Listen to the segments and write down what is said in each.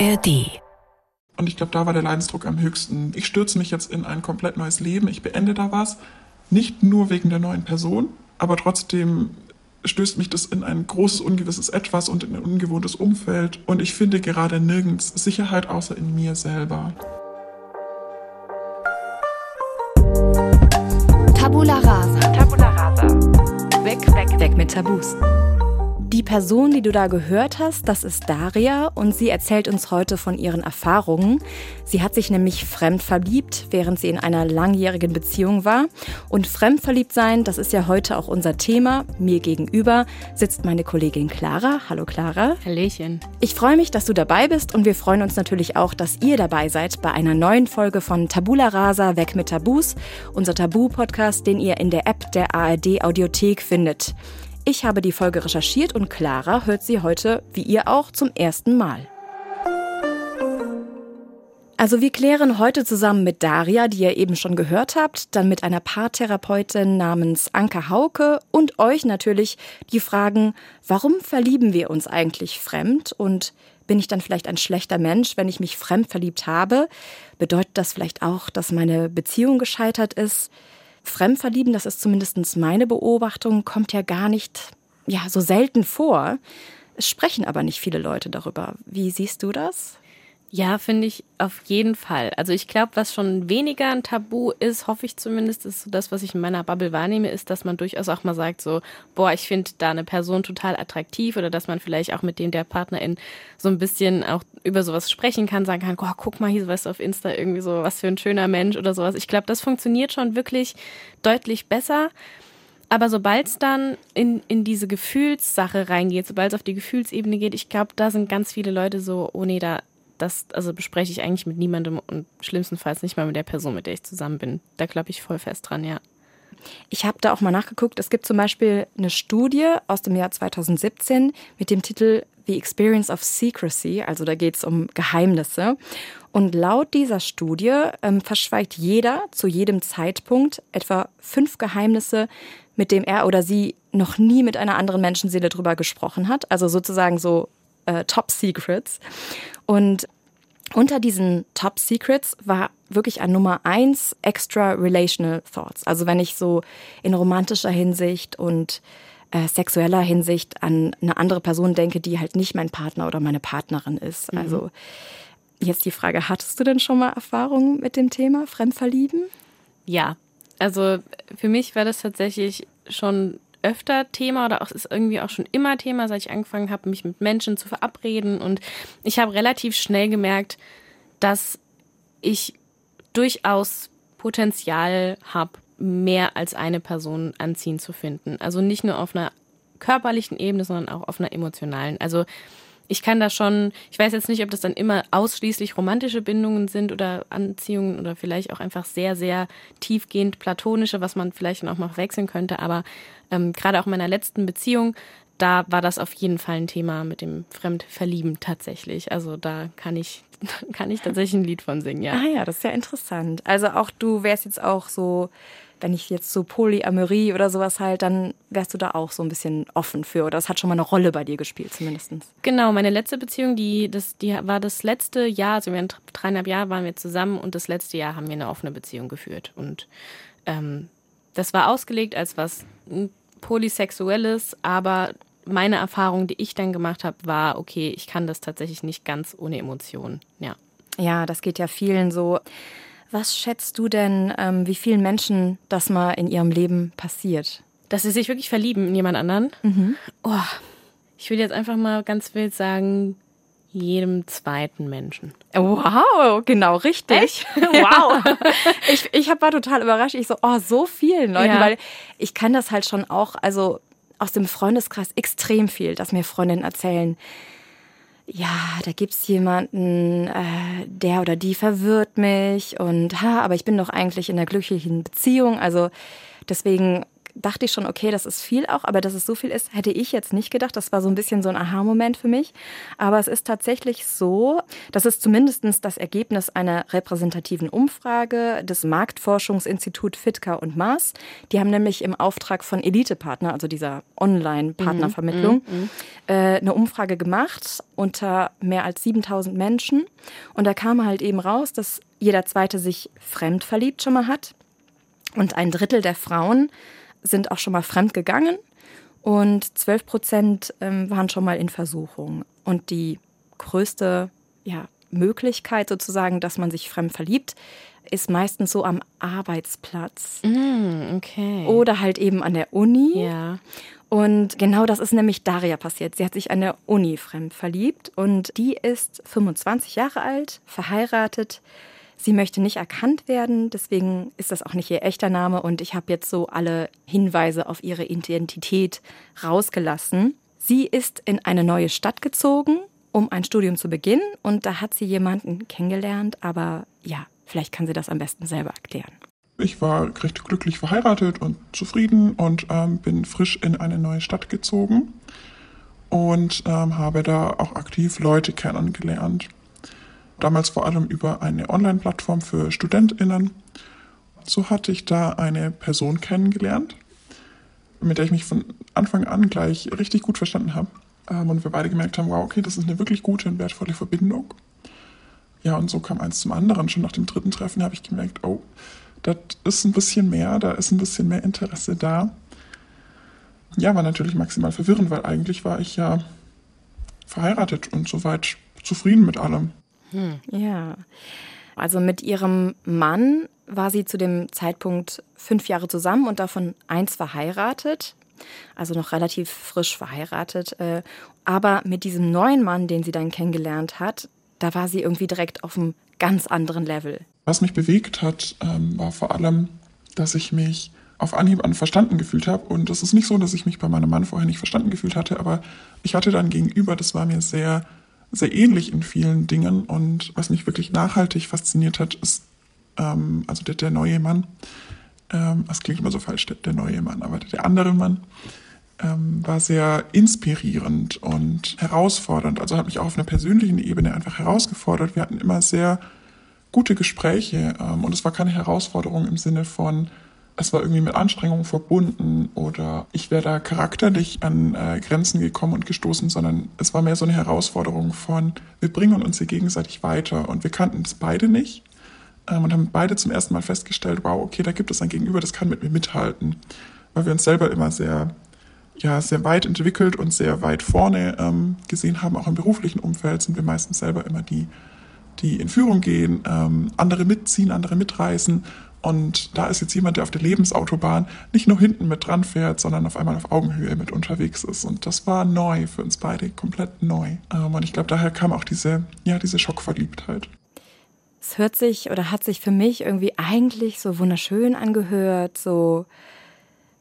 ARD. Und ich glaube, da war der Leidensdruck am höchsten. Ich stürze mich jetzt in ein komplett neues Leben. Ich beende da was. Nicht nur wegen der neuen Person, aber trotzdem stößt mich das in ein großes, ungewisses Etwas und in ein ungewohntes Umfeld. Und ich finde gerade nirgends Sicherheit außer in mir selber. Tabula rasa. Tabula rasa. Weg, weg, weg mit Tabus. Die Person, die du da gehört hast, das ist Daria und sie erzählt uns heute von ihren Erfahrungen. Sie hat sich nämlich fremd verliebt, während sie in einer langjährigen Beziehung war. Und fremdverliebt sein, das ist ja heute auch unser Thema. Mir gegenüber sitzt meine Kollegin Clara. Hallo Clara. Hallöchen. Ich freue mich, dass du dabei bist und wir freuen uns natürlich auch, dass ihr dabei seid bei einer neuen Folge von Tabula Rasa Weg mit Tabus, unser Tabu-Podcast, den ihr in der App der ARD Audiothek findet. Ich habe die Folge recherchiert und Clara hört sie heute, wie ihr auch, zum ersten Mal. Also wir klären heute zusammen mit Daria, die ihr eben schon gehört habt, dann mit einer Paartherapeutin namens Anke Hauke und euch natürlich die Fragen, warum verlieben wir uns eigentlich fremd und bin ich dann vielleicht ein schlechter Mensch, wenn ich mich fremd verliebt habe? Bedeutet das vielleicht auch, dass meine Beziehung gescheitert ist? Fremdverlieben, das ist zumindest meine Beobachtung, kommt ja gar nicht ja, so selten vor. Es sprechen aber nicht viele Leute darüber. Wie siehst du das? Ja, finde ich auf jeden Fall. Also ich glaube, was schon weniger ein Tabu ist, hoffe ich zumindest, ist so das, was ich in meiner Bubble wahrnehme, ist, dass man durchaus auch mal sagt, so, boah, ich finde da eine Person total attraktiv oder dass man vielleicht auch mit dem der Partnerin so ein bisschen auch über sowas sprechen kann, sagen kann, boah, guck mal hier, weißt du, auf Insta irgendwie so, was für ein schöner Mensch oder sowas. Ich glaube, das funktioniert schon wirklich deutlich besser. Aber sobald es dann in, in diese Gefühlssache reingeht, sobald es auf die Gefühlsebene geht, ich glaube, da sind ganz viele Leute so, oh nee, da, das also bespreche ich eigentlich mit niemandem und schlimmstenfalls nicht mal mit der Person, mit der ich zusammen bin. Da glaube ich voll fest dran, ja. Ich habe da auch mal nachgeguckt. Es gibt zum Beispiel eine Studie aus dem Jahr 2017 mit dem Titel The Experience of Secrecy. Also da geht es um Geheimnisse. Und laut dieser Studie ähm, verschweigt jeder zu jedem Zeitpunkt etwa fünf Geheimnisse, mit dem er oder sie noch nie mit einer anderen Menschenseele drüber gesprochen hat. Also sozusagen so äh, Top Secrets. Und unter diesen Top Secrets war wirklich an Nummer eins extra relational thoughts. Also wenn ich so in romantischer Hinsicht und äh, sexueller Hinsicht an eine andere Person denke, die halt nicht mein Partner oder meine Partnerin ist. Mhm. Also jetzt die Frage, hattest du denn schon mal Erfahrungen mit dem Thema Fremdverlieben? Ja, also für mich war das tatsächlich schon öfter Thema oder auch ist irgendwie auch schon immer Thema, seit ich angefangen habe, mich mit Menschen zu verabreden. Und ich habe relativ schnell gemerkt, dass ich durchaus Potenzial habe, mehr als eine Person anziehen zu finden. Also nicht nur auf einer körperlichen Ebene, sondern auch auf einer emotionalen. Also ich kann da schon, ich weiß jetzt nicht, ob das dann immer ausschließlich romantische Bindungen sind oder Anziehungen oder vielleicht auch einfach sehr, sehr tiefgehend platonische, was man vielleicht dann auch mal wechseln könnte. Aber ähm, gerade auch in meiner letzten Beziehung, da war das auf jeden Fall ein Thema mit dem Fremdverlieben tatsächlich. Also da kann ich, kann ich tatsächlich ein Lied von singen, ja. Ah ja, das ist ja interessant. Also auch du wärst jetzt auch so wenn ich jetzt so Polyamorie oder sowas halt, dann wärst du da auch so ein bisschen offen für. Oder das hat schon mal eine Rolle bei dir gespielt, zumindest. Genau, meine letzte Beziehung, die, das, die war das letzte Jahr, also wir haben dreieinhalb Jahre waren wir zusammen und das letzte Jahr haben wir eine offene Beziehung geführt. Und ähm, das war ausgelegt als was Polysexuelles, aber meine Erfahrung, die ich dann gemacht habe, war, okay, ich kann das tatsächlich nicht ganz ohne Emotionen. Ja. Ja, das geht ja vielen so. Was schätzt du denn, ähm, wie vielen Menschen das mal in ihrem Leben passiert? Dass sie sich wirklich verlieben in jemand anderen? Mhm. Oh, ich will jetzt einfach mal ganz wild sagen, jedem zweiten Menschen. Wow, genau richtig. Echt? Wow. ich ich war total überrascht. Ich so, oh, so vielen Leuten, Ja. weil ich kann das halt schon auch, also aus dem Freundeskreis extrem viel, dass mir Freundinnen erzählen, ja, da gibt's jemanden, äh, der oder die verwirrt mich und ha, aber ich bin doch eigentlich in einer glücklichen Beziehung. Also deswegen dachte ich schon, okay, das ist viel auch, aber dass es so viel ist, hätte ich jetzt nicht gedacht. Das war so ein bisschen so ein Aha-Moment für mich. Aber es ist tatsächlich so, das ist zumindest das Ergebnis einer repräsentativen Umfrage des Marktforschungsinstituts Fitka und Maas. Die haben nämlich im Auftrag von Elite-Partner, also dieser Online-Partnervermittlung, mhm, mhm, äh, eine Umfrage gemacht unter mehr als 7000 Menschen. Und da kam halt eben raus, dass jeder Zweite sich fremd verliebt schon mal hat. Und ein Drittel der Frauen sind auch schon mal fremd gegangen und 12 Prozent ähm, waren schon mal in Versuchung. Und die größte ja, Möglichkeit sozusagen, dass man sich fremd verliebt, ist meistens so am Arbeitsplatz. Mm, okay. Oder halt eben an der Uni. Ja. Und genau das ist nämlich Daria passiert. Sie hat sich an der Uni fremd verliebt und die ist 25 Jahre alt, verheiratet, Sie möchte nicht erkannt werden, deswegen ist das auch nicht ihr echter Name und ich habe jetzt so alle Hinweise auf ihre Identität rausgelassen. Sie ist in eine neue Stadt gezogen, um ein Studium zu beginnen und da hat sie jemanden kennengelernt, aber ja, vielleicht kann sie das am besten selber erklären. Ich war recht glücklich verheiratet und zufrieden und ähm, bin frisch in eine neue Stadt gezogen und ähm, habe da auch aktiv Leute kennengelernt damals vor allem über eine Online-Plattform für Studentinnen. So hatte ich da eine Person kennengelernt, mit der ich mich von Anfang an gleich richtig gut verstanden habe. Ähm, und wir beide gemerkt haben, wow, okay, das ist eine wirklich gute und wertvolle Verbindung. Ja, und so kam eins zum anderen. Schon nach dem dritten Treffen habe ich gemerkt, oh, das ist ein bisschen mehr, da ist ein bisschen mehr Interesse da. Ja, war natürlich maximal verwirrend, weil eigentlich war ich ja verheiratet und soweit zufrieden mit allem. Hm. Ja. Also mit ihrem Mann war sie zu dem Zeitpunkt fünf Jahre zusammen und davon eins verheiratet. Also noch relativ frisch verheiratet. Äh, aber mit diesem neuen Mann, den sie dann kennengelernt hat, da war sie irgendwie direkt auf einem ganz anderen Level. Was mich bewegt hat, ähm, war vor allem, dass ich mich auf Anhieb an verstanden gefühlt habe. Und es ist nicht so, dass ich mich bei meinem Mann vorher nicht verstanden gefühlt hatte, aber ich hatte dann gegenüber, das war mir sehr sehr ähnlich in vielen Dingen. Und was mich wirklich nachhaltig fasziniert hat, ist, ähm, also der, der neue Mann, ähm, das klingt immer so falsch, der, der neue Mann, aber der, der andere Mann ähm, war sehr inspirierend und herausfordernd. Also hat mich auch auf einer persönlichen Ebene einfach herausgefordert. Wir hatten immer sehr gute Gespräche ähm, und es war keine Herausforderung im Sinne von, es war irgendwie mit Anstrengungen verbunden oder ich wäre da charakterlich an äh, Grenzen gekommen und gestoßen, sondern es war mehr so eine Herausforderung von, wir bringen uns hier gegenseitig weiter und wir kannten es beide nicht ähm, und haben beide zum ersten Mal festgestellt, wow, okay, da gibt es ein Gegenüber, das kann mit mir mithalten, weil wir uns selber immer sehr, ja, sehr weit entwickelt und sehr weit vorne ähm, gesehen haben, auch im beruflichen Umfeld sind wir meistens selber immer die, die in Führung gehen, ähm, andere mitziehen, andere mitreißen und da ist jetzt jemand, der auf der Lebensautobahn nicht nur hinten mit dran fährt, sondern auf einmal auf Augenhöhe mit unterwegs ist. Und das war neu für uns beide, komplett neu. Ähm, und ich glaube, daher kam auch diese, ja, diese Schockverliebtheit. Es hört sich oder hat sich für mich irgendwie eigentlich so wunderschön angehört, so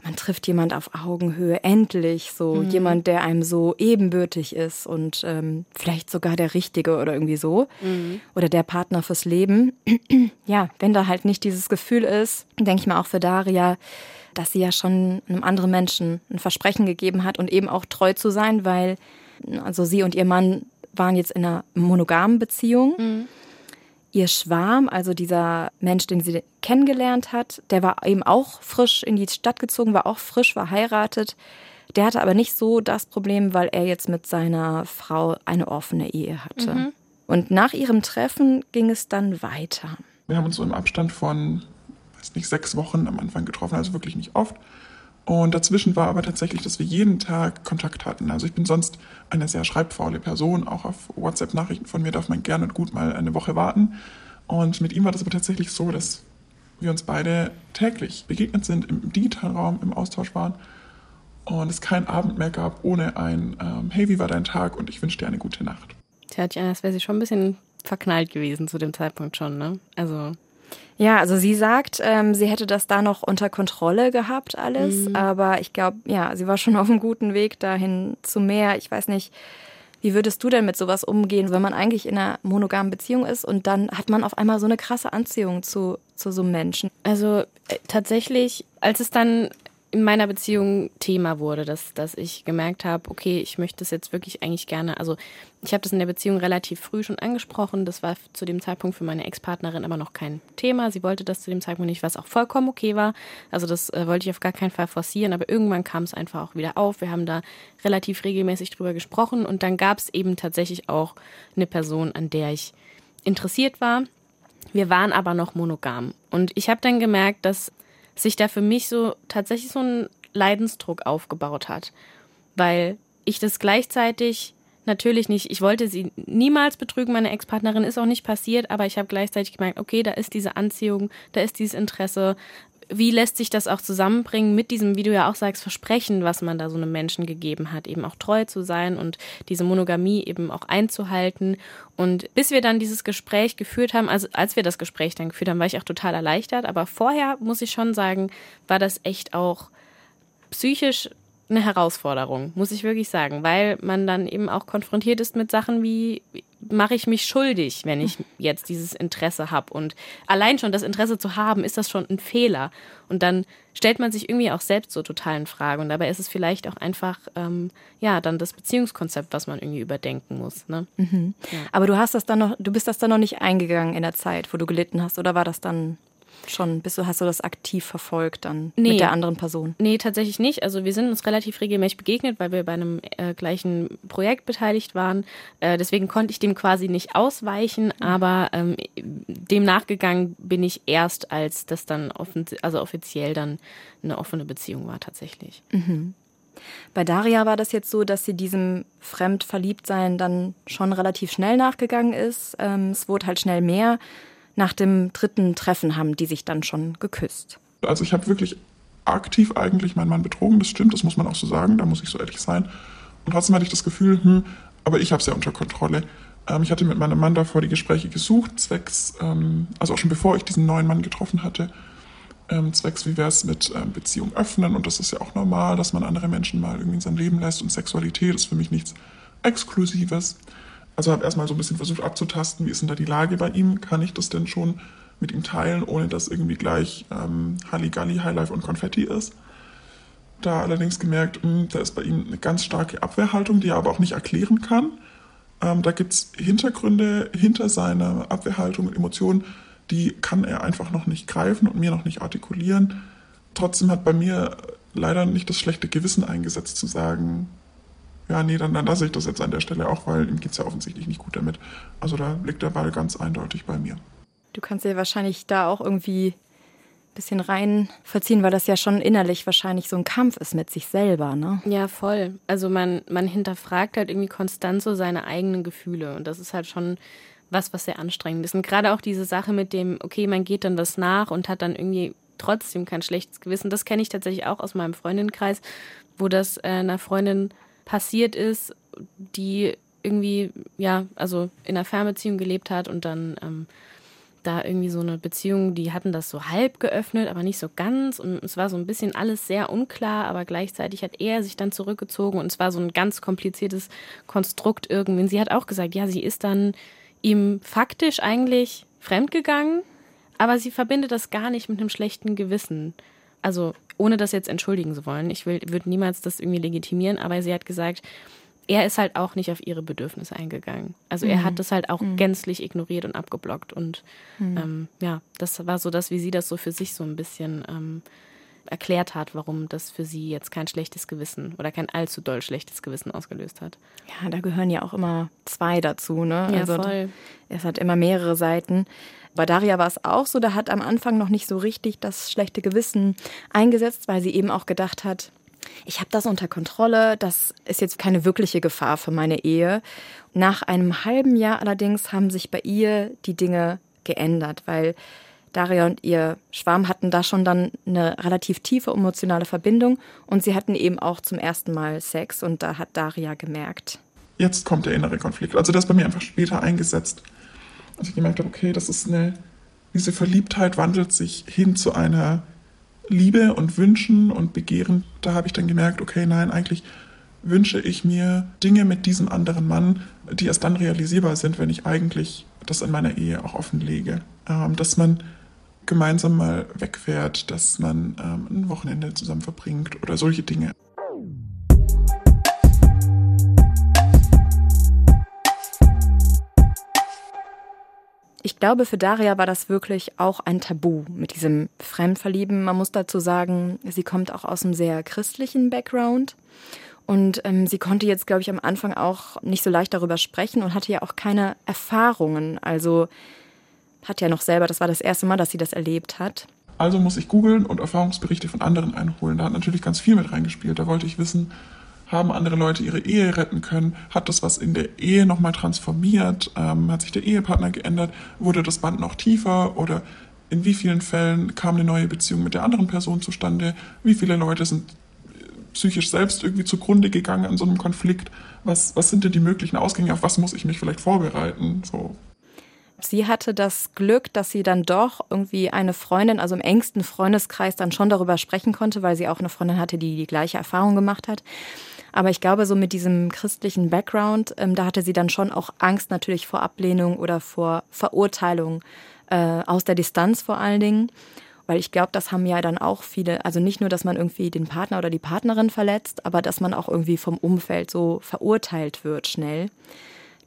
man trifft jemand auf Augenhöhe, endlich so mhm. jemand, der einem so ebenbürtig ist und ähm, vielleicht sogar der Richtige oder irgendwie so mhm. oder der Partner fürs Leben. ja, wenn da halt nicht dieses Gefühl ist, denke ich mal auch für Daria, dass sie ja schon einem anderen Menschen ein Versprechen gegeben hat und eben auch treu zu sein, weil also sie und ihr Mann waren jetzt in einer monogamen Beziehung. Mhm ihr Schwarm, also dieser Mensch, den sie kennengelernt hat, der war eben auch frisch in die Stadt gezogen, war auch frisch verheiratet. Der hatte aber nicht so das Problem, weil er jetzt mit seiner Frau eine offene Ehe hatte. Mhm. Und nach ihrem Treffen ging es dann weiter. Wir haben uns so im Abstand von, weiß nicht, sechs Wochen am Anfang getroffen, also wirklich nicht oft. Und dazwischen war aber tatsächlich, dass wir jeden Tag Kontakt hatten. Also ich bin sonst eine sehr schreibfaule Person. Auch auf WhatsApp-Nachrichten von mir darf man gerne und gut mal eine Woche warten. Und mit ihm war das aber tatsächlich so, dass wir uns beide täglich begegnet sind, im digitalen Raum im Austausch waren und es keinen Abend mehr gab ohne ein ähm, Hey, wie war dein Tag und ich wünsche dir eine gute Nacht. Tja, das wäre sie schon ein bisschen verknallt gewesen zu dem Zeitpunkt schon, ne? Also ja, also sie sagt, ähm, sie hätte das da noch unter Kontrolle gehabt, alles. Mhm. Aber ich glaube, ja, sie war schon auf einem guten Weg dahin zu mehr. Ich weiß nicht, wie würdest du denn mit sowas umgehen, wenn man eigentlich in einer monogamen Beziehung ist und dann hat man auf einmal so eine krasse Anziehung zu, zu so einem Menschen? Also äh, tatsächlich, als es dann in meiner Beziehung Thema wurde, dass, dass ich gemerkt habe, okay, ich möchte das jetzt wirklich eigentlich gerne, also ich habe das in der Beziehung relativ früh schon angesprochen, das war zu dem Zeitpunkt für meine Ex-Partnerin aber noch kein Thema, sie wollte das zu dem Zeitpunkt nicht, was auch vollkommen okay war, also das äh, wollte ich auf gar keinen Fall forcieren, aber irgendwann kam es einfach auch wieder auf, wir haben da relativ regelmäßig drüber gesprochen und dann gab es eben tatsächlich auch eine Person, an der ich interessiert war, wir waren aber noch monogam. Und ich habe dann gemerkt, dass sich da für mich so tatsächlich so ein Leidensdruck aufgebaut hat, weil ich das gleichzeitig natürlich nicht, ich wollte sie niemals betrügen, meine Ex-Partnerin ist auch nicht passiert, aber ich habe gleichzeitig gemerkt, okay, da ist diese Anziehung, da ist dieses Interesse, wie lässt sich das auch zusammenbringen mit diesem, wie du ja auch sagst, Versprechen, was man da so einem Menschen gegeben hat, eben auch treu zu sein und diese Monogamie eben auch einzuhalten. Und bis wir dann dieses Gespräch geführt haben, also als wir das Gespräch dann geführt haben, war ich auch total erleichtert. Aber vorher, muss ich schon sagen, war das echt auch psychisch eine Herausforderung, muss ich wirklich sagen, weil man dann eben auch konfrontiert ist mit Sachen wie, mache ich mich schuldig, wenn ich jetzt dieses Interesse habe. Und allein schon das Interesse zu haben, ist das schon ein Fehler. Und dann stellt man sich irgendwie auch selbst so total in Frage. Und dabei ist es vielleicht auch einfach, ähm, ja, dann das Beziehungskonzept, was man irgendwie überdenken muss. Ne? Mhm. Ja. Aber du hast das dann noch, du bist das dann noch nicht eingegangen in der Zeit, wo du gelitten hast, oder war das dann schon, bist du, hast du das aktiv verfolgt dann nee. mit der anderen Person? Nee, tatsächlich nicht. Also wir sind uns relativ regelmäßig begegnet, weil wir bei einem äh, gleichen Projekt beteiligt waren. Äh, deswegen konnte ich dem quasi nicht ausweichen, mhm. aber ähm, dem nachgegangen bin ich erst, als das dann also offiziell dann eine offene Beziehung war tatsächlich. Mhm. Bei Daria war das jetzt so, dass sie diesem Fremdverliebtsein dann schon relativ schnell nachgegangen ist. Ähm, es wurde halt schnell mehr nach dem dritten Treffen haben die sich dann schon geküsst. Also ich habe wirklich aktiv eigentlich meinen Mann betrogen, das stimmt, das muss man auch so sagen, da muss ich so ehrlich sein. Und trotzdem hatte ich das Gefühl, hm, aber ich habe es ja unter Kontrolle. Ähm, ich hatte mit meinem Mann davor die Gespräche gesucht, zwecks, ähm, also auch schon bevor ich diesen neuen Mann getroffen hatte, ähm, zwecks, wie wäre es mit ähm, Beziehung öffnen. Und das ist ja auch normal, dass man andere Menschen mal irgendwie in sein Leben lässt. Und Sexualität ist für mich nichts Exklusives. Also habe erstmal so ein bisschen versucht abzutasten, wie ist denn da die Lage bei ihm? Kann ich das denn schon mit ihm teilen, ohne dass irgendwie gleich ähm, Halligalli, Highlife und Konfetti ist? Da allerdings gemerkt, mh, hm, da ist bei ihm eine ganz starke Abwehrhaltung, die er aber auch nicht erklären kann. Ähm, da gibt es Hintergründe hinter seiner Abwehrhaltung und Emotionen, die kann er einfach noch nicht greifen und mir noch nicht artikulieren. Trotzdem hat bei mir leider nicht das schlechte Gewissen eingesetzt zu sagen, ja, nee, dann, dann lasse ich das jetzt an der Stelle auch, weil ihm geht es ja offensichtlich nicht gut damit. Also da liegt der Ball ganz eindeutig bei mir. Du kannst dir wahrscheinlich da auch irgendwie ein bisschen rein verziehen, weil das ja schon innerlich wahrscheinlich so ein Kampf ist mit sich selber, ne? Ja, voll. Also man, man hinterfragt halt irgendwie konstant so seine eigenen Gefühle und das ist halt schon was, was sehr anstrengend ist. Und gerade auch diese Sache mit dem, okay, man geht dann das nach und hat dann irgendwie trotzdem kein schlechtes Gewissen. Das kenne ich tatsächlich auch aus meinem Freundinnenkreis, wo das äh, einer Freundin passiert ist, die irgendwie, ja, also in einer Fernbeziehung gelebt hat und dann ähm, da irgendwie so eine Beziehung, die hatten das so halb geöffnet, aber nicht so ganz. Und es war so ein bisschen alles sehr unklar, aber gleichzeitig hat er sich dann zurückgezogen und es war so ein ganz kompliziertes Konstrukt irgendwie. Und sie hat auch gesagt, ja, sie ist dann ihm faktisch eigentlich fremdgegangen, aber sie verbindet das gar nicht mit einem schlechten Gewissen. Also ohne das jetzt entschuldigen zu wollen, ich will, würde niemals das irgendwie legitimieren, aber sie hat gesagt, er ist halt auch nicht auf ihre Bedürfnisse eingegangen. Also er hat mhm. das halt auch mhm. gänzlich ignoriert und abgeblockt. Und mhm. ähm, ja, das war so das, wie sie das so für sich so ein bisschen ähm, erklärt hat, warum das für sie jetzt kein schlechtes Gewissen oder kein allzu doll schlechtes Gewissen ausgelöst hat. Ja, da gehören ja auch immer zwei dazu, ne? Ja, also voll. Es hat immer mehrere Seiten. Bei Daria war es auch so, da hat am Anfang noch nicht so richtig das schlechte Gewissen eingesetzt, weil sie eben auch gedacht hat, ich habe das unter Kontrolle, das ist jetzt keine wirkliche Gefahr für meine Ehe. Nach einem halben Jahr allerdings haben sich bei ihr die Dinge geändert, weil Daria und ihr Schwarm hatten da schon dann eine relativ tiefe emotionale Verbindung und sie hatten eben auch zum ersten Mal Sex und da hat Daria gemerkt. Jetzt kommt der innere Konflikt. Also das bei mir einfach später eingesetzt als ich gemerkt habe, okay, das ist eine, diese Verliebtheit wandelt sich hin zu einer Liebe und Wünschen und Begehren. Da habe ich dann gemerkt, okay, nein, eigentlich wünsche ich mir Dinge mit diesem anderen Mann, die erst dann realisierbar sind, wenn ich eigentlich das in meiner Ehe auch offenlege. Ähm, dass man gemeinsam mal wegfährt, dass man ähm, ein Wochenende zusammen verbringt oder solche Dinge. Ich glaube, für Daria war das wirklich auch ein Tabu mit diesem Fremdverlieben. Man muss dazu sagen, sie kommt auch aus einem sehr christlichen Background. Und ähm, sie konnte jetzt, glaube ich, am Anfang auch nicht so leicht darüber sprechen und hatte ja auch keine Erfahrungen. Also hat ja noch selber, das war das erste Mal, dass sie das erlebt hat. Also muss ich googeln und Erfahrungsberichte von anderen einholen. Da hat natürlich ganz viel mit reingespielt. Da wollte ich wissen, haben andere Leute ihre Ehe retten können? Hat das was in der Ehe nochmal transformiert? Ähm, hat sich der Ehepartner geändert? Wurde das Band noch tiefer? Oder in wie vielen Fällen kam eine neue Beziehung mit der anderen Person zustande? Wie viele Leute sind psychisch selbst irgendwie zugrunde gegangen an so einem Konflikt? Was, was sind denn die möglichen Ausgänge? Auf was muss ich mich vielleicht vorbereiten? So. Sie hatte das Glück, dass sie dann doch irgendwie eine Freundin, also im engsten Freundeskreis, dann schon darüber sprechen konnte, weil sie auch eine Freundin hatte, die die gleiche Erfahrung gemacht hat. Aber ich glaube, so mit diesem christlichen Background, ähm, da hatte sie dann schon auch Angst natürlich vor Ablehnung oder vor Verurteilung äh, aus der Distanz vor allen Dingen. Weil ich glaube, das haben ja dann auch viele, also nicht nur, dass man irgendwie den Partner oder die Partnerin verletzt, aber dass man auch irgendwie vom Umfeld so verurteilt wird schnell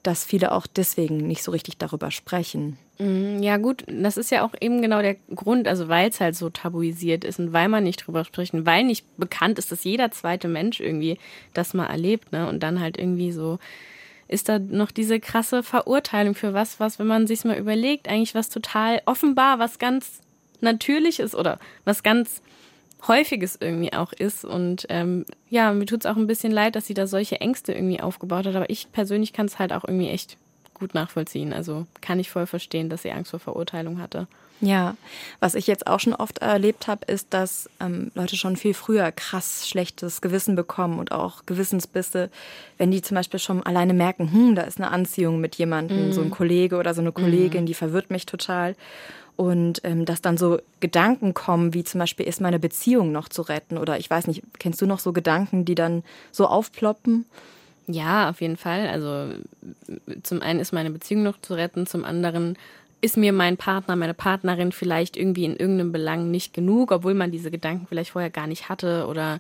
dass viele auch deswegen nicht so richtig darüber sprechen. Mm, ja gut, das ist ja auch eben genau der Grund, also weil es halt so tabuisiert ist und weil man nicht drüber spricht und weil nicht bekannt ist, dass jeder zweite Mensch irgendwie das mal erlebt, ne? Und dann halt irgendwie so ist da noch diese krasse Verurteilung für was, was, wenn man sich mal überlegt, eigentlich was total offenbar, was ganz natürlich ist oder was ganz Häufiges irgendwie auch ist. Und ähm, ja, mir tut es auch ein bisschen leid, dass sie da solche Ängste irgendwie aufgebaut hat. Aber ich persönlich kann es halt auch irgendwie echt gut nachvollziehen. Also kann ich voll verstehen, dass sie Angst vor Verurteilung hatte. Ja, was ich jetzt auch schon oft erlebt habe, ist, dass ähm, Leute schon viel früher krass schlechtes Gewissen bekommen und auch Gewissensbisse, wenn die zum Beispiel schon alleine merken, hm, da ist eine Anziehung mit jemandem, mm. so ein Kollege oder so eine Kollegin, mm. die verwirrt mich total. Und ähm, dass dann so Gedanken kommen, wie zum Beispiel, ist meine Beziehung noch zu retten? Oder ich weiß nicht, kennst du noch so Gedanken, die dann so aufploppen? Ja, auf jeden Fall. Also zum einen ist meine Beziehung noch zu retten, zum anderen ist mir mein Partner, meine Partnerin vielleicht irgendwie in irgendeinem Belang nicht genug, obwohl man diese Gedanken vielleicht vorher gar nicht hatte oder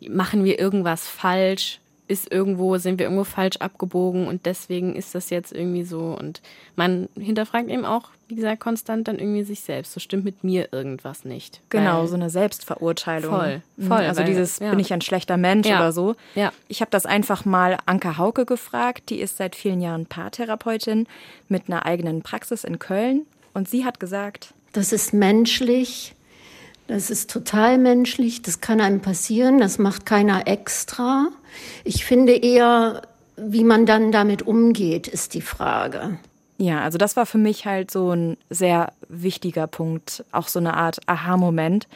machen wir irgendwas falsch? Ist irgendwo, sind wir irgendwo falsch abgebogen und deswegen ist das jetzt irgendwie so. Und man hinterfragt eben auch, wie gesagt, konstant dann irgendwie sich selbst. So stimmt mit mir irgendwas nicht. Genau, so eine Selbstverurteilung. Voll, mhm. voll. Also weil, dieses, ja. bin ich ein schlechter Mensch Ja. oder so. Ja. Ich habe das einfach mal Anke Hauke gefragt. Die ist seit vielen Jahren Paartherapeutin mit einer eigenen Praxis in Köln. Und sie hat gesagt, Das ist menschlich. Das ist total menschlich. Das kann einem passieren. Das macht keiner extra. Ich finde eher, wie man dann damit umgeht, ist die Frage. Ja, also das war für mich halt so ein sehr wichtiger Punkt, auch so eine Art Aha-Moment,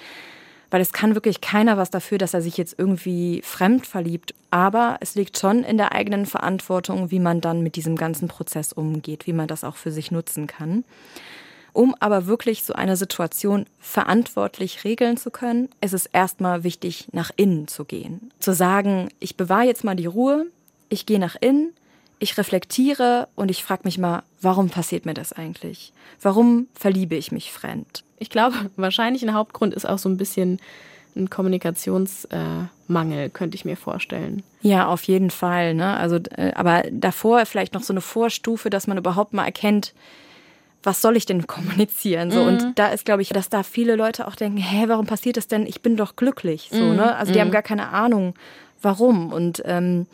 weil es kann wirklich keiner was dafür, dass er sich jetzt irgendwie fremd verliebt, aber es liegt schon in der eigenen Verantwortung, wie man dann mit diesem ganzen Prozess umgeht, wie man das auch für sich nutzen kann. Um aber wirklich so eine Situation verantwortlich regeln zu können, ist es erstmal wichtig, nach innen zu gehen. Zu sagen, ich bewahre jetzt mal die Ruhe, ich gehe nach innen, ich reflektiere und ich frage mich mal, warum passiert mir das eigentlich? Warum verliebe ich mich fremd? Ich glaube, wahrscheinlich ein Hauptgrund ist auch so ein bisschen ein Kommunikationsmangel, könnte ich mir vorstellen. Ja, auf jeden Fall. Ne? Also, äh, aber davor vielleicht noch so eine Vorstufe, dass man überhaupt mal erkennt, was soll ich denn kommunizieren? So, und da ist, glaube ich, dass da viele Leute auch denken, hä, warum passiert das denn? Ich bin doch glücklich. So, ne? Also die haben gar keine Ahnung, warum. Und ähm,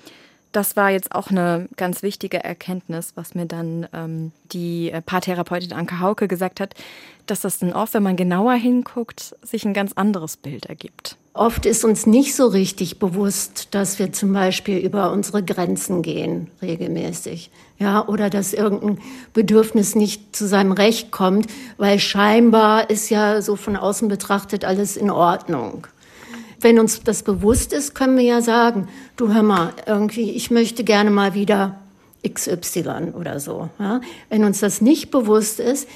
das war jetzt auch eine ganz wichtige Erkenntnis, was mir dann ähm, die äh, Paartherapeutin Anke Hauke gesagt hat, dass das dann oft, wenn man genauer hinguckt, sich ein ganz anderes Bild ergibt. Oft ist uns nicht so richtig bewusst, dass wir zum Beispiel über unsere Grenzen gehen, regelmäßig. Ja, oder dass irgendein Bedürfnis nicht zu seinem Recht kommt, weil scheinbar ist ja so von außen betrachtet alles in Ordnung. Wenn uns das bewusst ist, können wir ja sagen, du hör mal, irgendwie, ich möchte gerne mal wieder XY oder so. Ja? Wenn uns das nicht bewusst ist,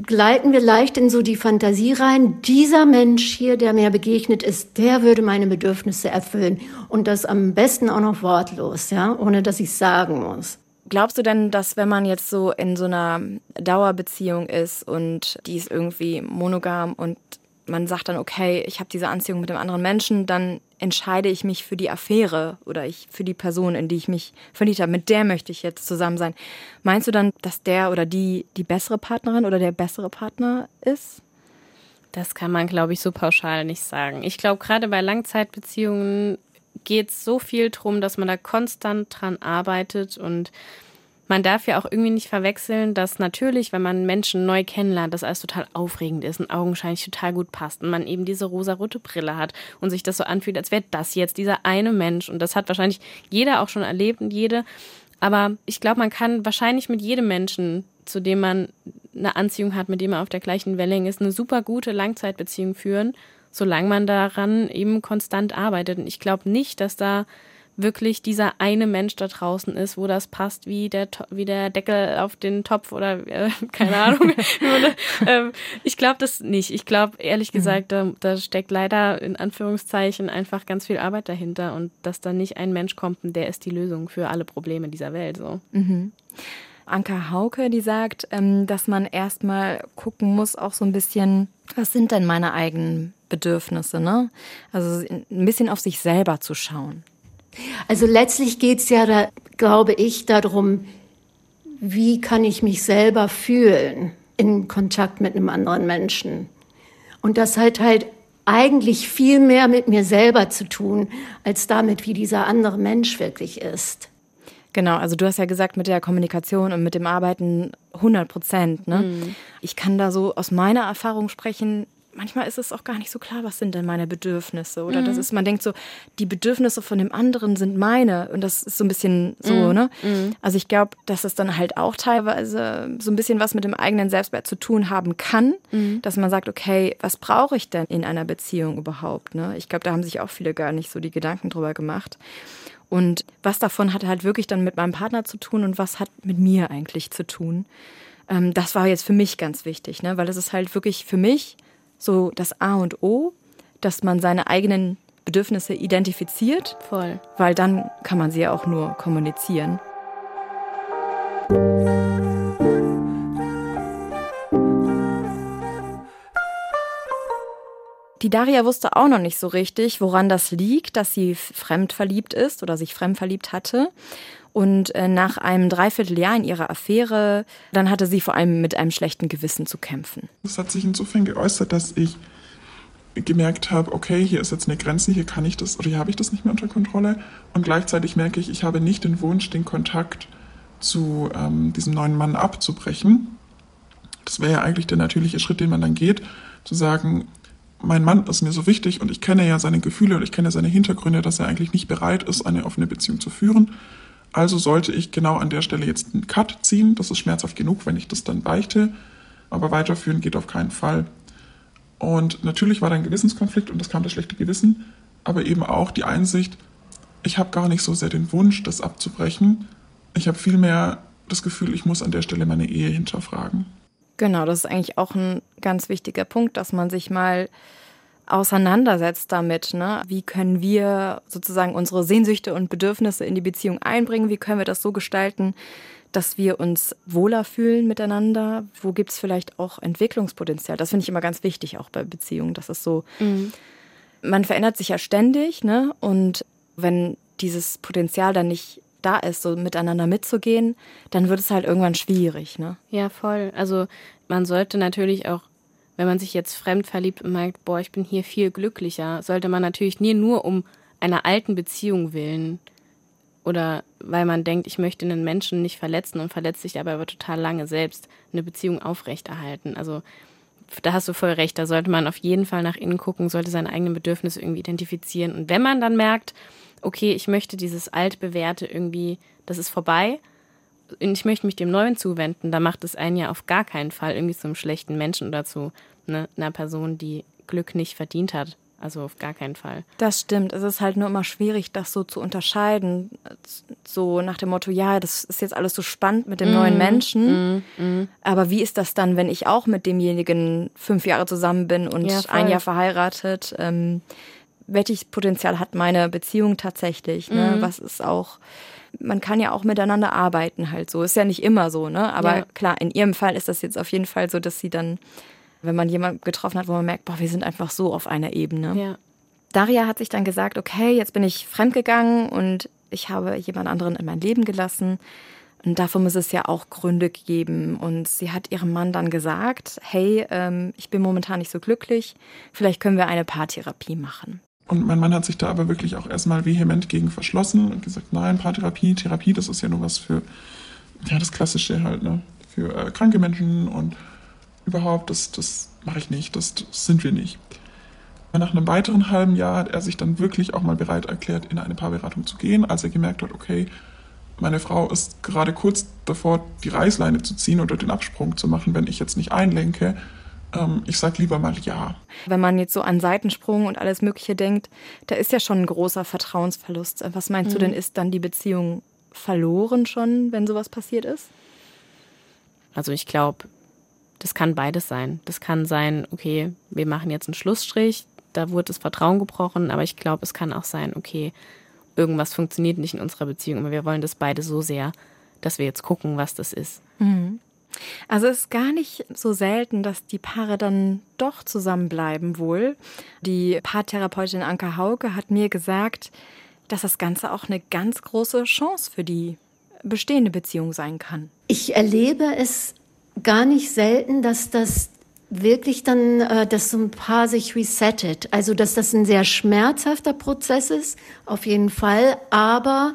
gleiten wir leicht in so die Fantasie rein, dieser Mensch hier, der mir begegnet ist, der würde meine Bedürfnisse erfüllen. Und das am besten auch noch wortlos, ja, ohne dass ich sagen muss. Glaubst du denn, dass wenn man jetzt so in so einer Dauerbeziehung ist und die ist irgendwie monogam und man sagt dann, okay, ich habe diese Anziehung mit dem anderen Menschen, dann entscheide ich mich für die Affäre oder ich für die Person, in die ich mich verliebt habe, mit der möchte ich jetzt zusammen sein. Meinst du dann, dass der oder die die bessere Partnerin oder der bessere Partner ist? Das kann man, glaube ich, so pauschal nicht sagen. Ich glaube, gerade bei Langzeitbeziehungen geht es so viel darum, dass man da konstant dran arbeitet und man darf ja auch irgendwie nicht verwechseln, dass natürlich, wenn man Menschen neu kennenlernt, das alles total aufregend ist und augenscheinlich total gut passt und man eben diese rosarote Brille hat und sich das so anfühlt, als wäre das jetzt dieser eine Mensch. Und das hat wahrscheinlich jeder auch schon erlebt und jede. Aber ich glaube, man kann wahrscheinlich mit jedem Menschen, zu dem man eine Anziehung hat, mit dem man auf der gleichen Wellenlänge ist, eine super gute Langzeitbeziehung führen, solange man daran eben konstant arbeitet. Und ich glaube nicht, dass da wirklich dieser eine Mensch da draußen ist, wo das passt, wie der, wie der Deckel auf den Topf oder äh, keine Ahnung. ähm, ich glaube das nicht. Ich glaube, ehrlich mhm. gesagt, da, da steckt leider in Anführungszeichen einfach ganz viel Arbeit dahinter und dass da nicht ein Mensch kommt und der ist die Lösung für alle Probleme dieser Welt. So. Mhm. Anka Hauke, die sagt, ähm, dass man erstmal gucken muss, auch so ein bisschen, was sind denn meine eigenen Bedürfnisse, ne? Also ein bisschen auf sich selber zu schauen. Also letztlich geht es ja, da, glaube ich, darum, wie kann ich mich selber fühlen in Kontakt mit einem anderen Menschen. Und das hat halt eigentlich viel mehr mit mir selber zu tun, als damit, wie dieser andere Mensch wirklich ist. Genau, also du hast ja gesagt, mit der Kommunikation und mit dem Arbeiten 100 Prozent. Ne? Mhm. Ich kann da so aus meiner Erfahrung sprechen, manchmal ist es auch gar nicht so klar, was sind denn meine Bedürfnisse. Oder mhm. das ist, man denkt so, die Bedürfnisse von dem anderen sind meine. Und das ist so ein bisschen so, mhm. ne? Mhm. Also ich glaube, dass es dann halt auch teilweise so ein bisschen was mit dem eigenen Selbstwert zu tun haben kann, mhm. dass man sagt, okay, was brauche ich denn in einer Beziehung überhaupt? Ne? Ich glaube, da haben sich auch viele gar nicht so die Gedanken drüber gemacht. Und was davon hat halt wirklich dann mit meinem Partner zu tun und was hat mit mir eigentlich zu tun? Ähm, das war jetzt für mich ganz wichtig, ne? weil es ist halt wirklich für mich so das A und O, dass man seine eigenen Bedürfnisse identifiziert. Voll. Weil dann kann man sie ja auch nur kommunizieren. Die Daria wusste auch noch nicht so richtig, woran das liegt, dass sie fremdverliebt ist oder sich fremdverliebt hatte. Und äh, nach einem Dreivierteljahr in ihrer Affäre, dann hatte sie vor allem mit einem schlechten Gewissen zu kämpfen. Das hat sich insofern geäußert, dass ich gemerkt habe, okay, hier ist jetzt eine Grenze, hier kann ich das oder hier habe ich das nicht mehr unter Kontrolle. Und gleichzeitig merke ich, ich habe nicht den Wunsch, den Kontakt zu ähm, diesem neuen Mann abzubrechen. Das wäre ja eigentlich der natürliche Schritt, den man dann geht, zu sagen, mein Mann ist mir so wichtig und ich kenne ja seine Gefühle und ich kenne seine Hintergründe, dass er eigentlich nicht bereit ist, eine offene Beziehung zu führen. Also sollte ich genau an der Stelle jetzt einen Cut ziehen. Das ist schmerzhaft genug, wenn ich das dann beichte. Aber weiterführen geht auf keinen Fall. Und natürlich war da ein Gewissenskonflikt und das kam das schlechte Gewissen, aber eben auch die Einsicht, ich habe gar nicht so sehr den Wunsch, das abzubrechen. Ich habe vielmehr das Gefühl, ich muss an der Stelle meine Ehe hinterfragen. Genau, das ist eigentlich auch ein ganz wichtiger Punkt, dass man sich mal auseinandersetzt damit. Ne? Wie können wir sozusagen unsere Sehnsüchte und Bedürfnisse in die Beziehung einbringen? Wie können wir das so gestalten, dass wir uns wohler fühlen miteinander? Wo gibt es vielleicht auch Entwicklungspotenzial? Das finde ich immer ganz wichtig, auch bei Beziehungen. Das ist so, mhm. man verändert sich ja ständig, ne? Und wenn dieses Potenzial dann nicht da ist, so miteinander mitzugehen, dann wird es halt irgendwann schwierig, ne? Ja, voll. Also man sollte natürlich auch wenn man sich jetzt fremd verliebt und merkt, boah, ich bin hier viel glücklicher, sollte man natürlich nie nur um einer alten Beziehung willen oder weil man denkt, ich möchte einen Menschen nicht verletzen und verletzt sich aber, aber total lange selbst eine Beziehung aufrechterhalten. Also da hast du voll recht, da sollte man auf jeden Fall nach innen gucken, sollte seine eigenen Bedürfnisse irgendwie identifizieren. Und wenn man dann merkt, okay, ich möchte dieses altbewährte irgendwie, das ist vorbei, ich möchte mich dem Neuen zuwenden, da macht es einen ja auf gar keinen Fall irgendwie zum schlechten Menschen oder zu ne, einer Person, die Glück nicht verdient hat. Also auf gar keinen Fall. Das stimmt. Es ist halt nur immer schwierig, das so zu unterscheiden. So nach dem Motto, ja, das ist jetzt alles so spannend mit dem mm, neuen Menschen. Mm, mm. Aber wie ist das dann, wenn ich auch mit demjenigen fünf Jahre zusammen bin und ja, ein Jahr verheiratet? Ähm, welches Potenzial hat meine Beziehung tatsächlich? Ne? Mhm. Was ist auch man kann ja auch miteinander arbeiten halt so. Ist ja nicht immer so, ne? Aber ja. klar, in ihrem Fall ist das jetzt auf jeden Fall so, dass sie dann, wenn man jemanden getroffen hat, wo man merkt, boah, wir sind einfach so auf einer Ebene. Ja. Daria hat sich dann gesagt, okay, jetzt bin ich fremdgegangen und ich habe jemand anderen in mein Leben gelassen. Und dafür muss es ja auch Gründe geben. Und sie hat ihrem Mann dann gesagt, hey, ähm, ich bin momentan nicht so glücklich, vielleicht können wir eine Paartherapie machen. Und mein Mann hat sich da aber wirklich auch erstmal vehement gegen verschlossen und gesagt, nein, Paartherapie, Therapie, das ist ja nur was für, ja, das Klassische halt, ne? Für äh, kranke Menschen und überhaupt, das, das mache ich nicht, das, das sind wir nicht. Nach einem weiteren halben Jahr hat er sich dann wirklich auch mal bereit erklärt, in eine Paarberatung zu gehen, als er gemerkt hat, okay, meine Frau ist gerade kurz davor, die Reißleine zu ziehen oder den Absprung zu machen, wenn ich jetzt nicht einlenke. Ähm, ich sage lieber mal ja. Wenn man jetzt so an Seitensprung und alles Mögliche denkt, da ist ja schon ein großer Vertrauensverlust. Was meinst mhm. du denn, ist dann die Beziehung verloren schon, wenn sowas passiert ist? Also ich glaube, das kann beides sein. Das kann sein, okay, wir machen jetzt einen Schlussstrich, da wurde das Vertrauen gebrochen, aber ich glaube, es kann auch sein, okay, irgendwas funktioniert nicht in unserer Beziehung, aber wir wollen das beide so sehr, dass wir jetzt gucken, was das ist. Mhm. Also es ist gar nicht so selten, dass die Paare dann doch zusammenbleiben wohl. Die Paartherapeutin Anka Hauke hat mir gesagt, dass das Ganze auch eine ganz große Chance für die bestehende Beziehung sein kann. Ich erlebe es gar nicht selten, dass das wirklich dann, äh, dass so ein Paar sich resettet. Also, dass das ein sehr schmerzhafter Prozess ist, auf jeden Fall. Aber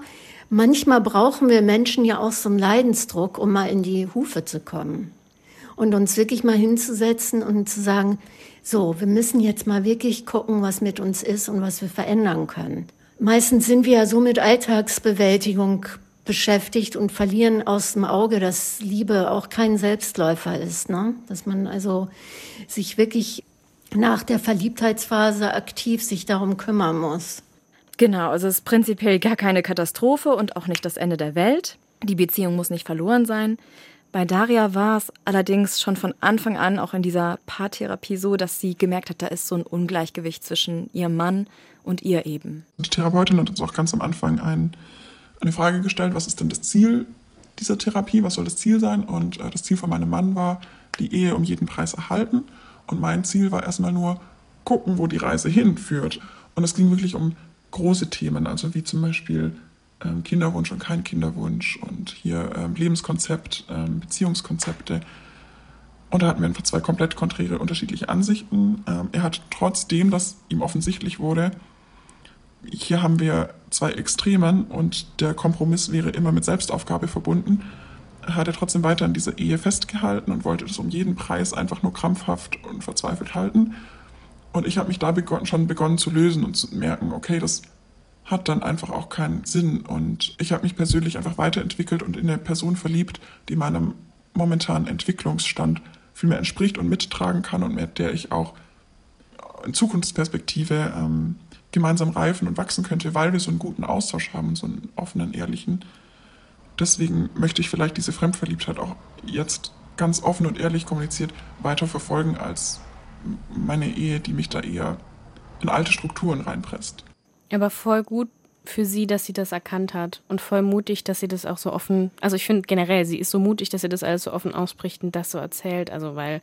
manchmal brauchen wir Menschen ja auch so einen Leidensdruck, um mal in die Hufe zu kommen. Und uns wirklich mal hinzusetzen und zu sagen, so, wir müssen jetzt mal wirklich gucken, was mit uns ist und was wir verändern können. Meistens sind wir ja so mit Alltagsbewältigung beschäftigt und verlieren aus dem Auge, dass Liebe auch kein Selbstläufer ist. Ne? Dass man also sich wirklich nach der Verliebtheitsphase aktiv sich darum kümmern muss. Genau, also es ist prinzipiell gar keine Katastrophe und auch nicht das Ende der Welt. Die Beziehung muss nicht verloren sein. Bei Daria war es allerdings schon von Anfang an auch in dieser Paartherapie so, dass sie gemerkt hat, da ist so ein Ungleichgewicht zwischen ihrem Mann und ihr eben. Die Therapeutin hat uns auch ganz am Anfang ein eine Frage gestellt, was ist denn das Ziel dieser Therapie, was soll das Ziel sein? Und äh, das Ziel von meinem Mann war, die Ehe um jeden Preis erhalten. Und mein Ziel war erstmal nur, gucken, wo die Reise hinführt. Und es ging wirklich um große Themen, also wie zum Beispiel ähm, Kinderwunsch und kein Kinderwunsch und hier ähm, Lebenskonzept, ähm, Beziehungskonzepte. Und da hatten wir einfach zwei komplett konträre, unterschiedliche Ansichten. Ähm, er hat trotzdem, dass ihm offensichtlich wurde, hier haben wir zwei Extremen und der Kompromiss wäre immer mit Selbstaufgabe verbunden, hat er trotzdem weiter an dieser Ehe festgehalten und wollte das um jeden Preis einfach nur krampfhaft und verzweifelt halten. Und ich habe mich da begonnen, schon begonnen zu lösen und zu merken, okay, das hat dann einfach auch keinen Sinn. Und ich habe mich persönlich einfach weiterentwickelt und in eine Person verliebt, die meinem momentanen Entwicklungsstand viel mehr entspricht und mittragen kann und mit der ich auch in Zukunftsperspektive ähm, gemeinsam reifen und wachsen könnte, weil wir so einen guten Austausch haben, so einen offenen, ehrlichen. Deswegen möchte ich vielleicht diese Fremdverliebtheit auch jetzt ganz offen und ehrlich kommuniziert weiter verfolgen als meine Ehe, die mich da eher in alte Strukturen reinpresst. Aber voll gut für sie, dass sie das erkannt hat und voll mutig, dass sie das auch so offen, also ich finde generell, sie ist so mutig, dass sie das alles so offen ausspricht und das so erzählt, also weil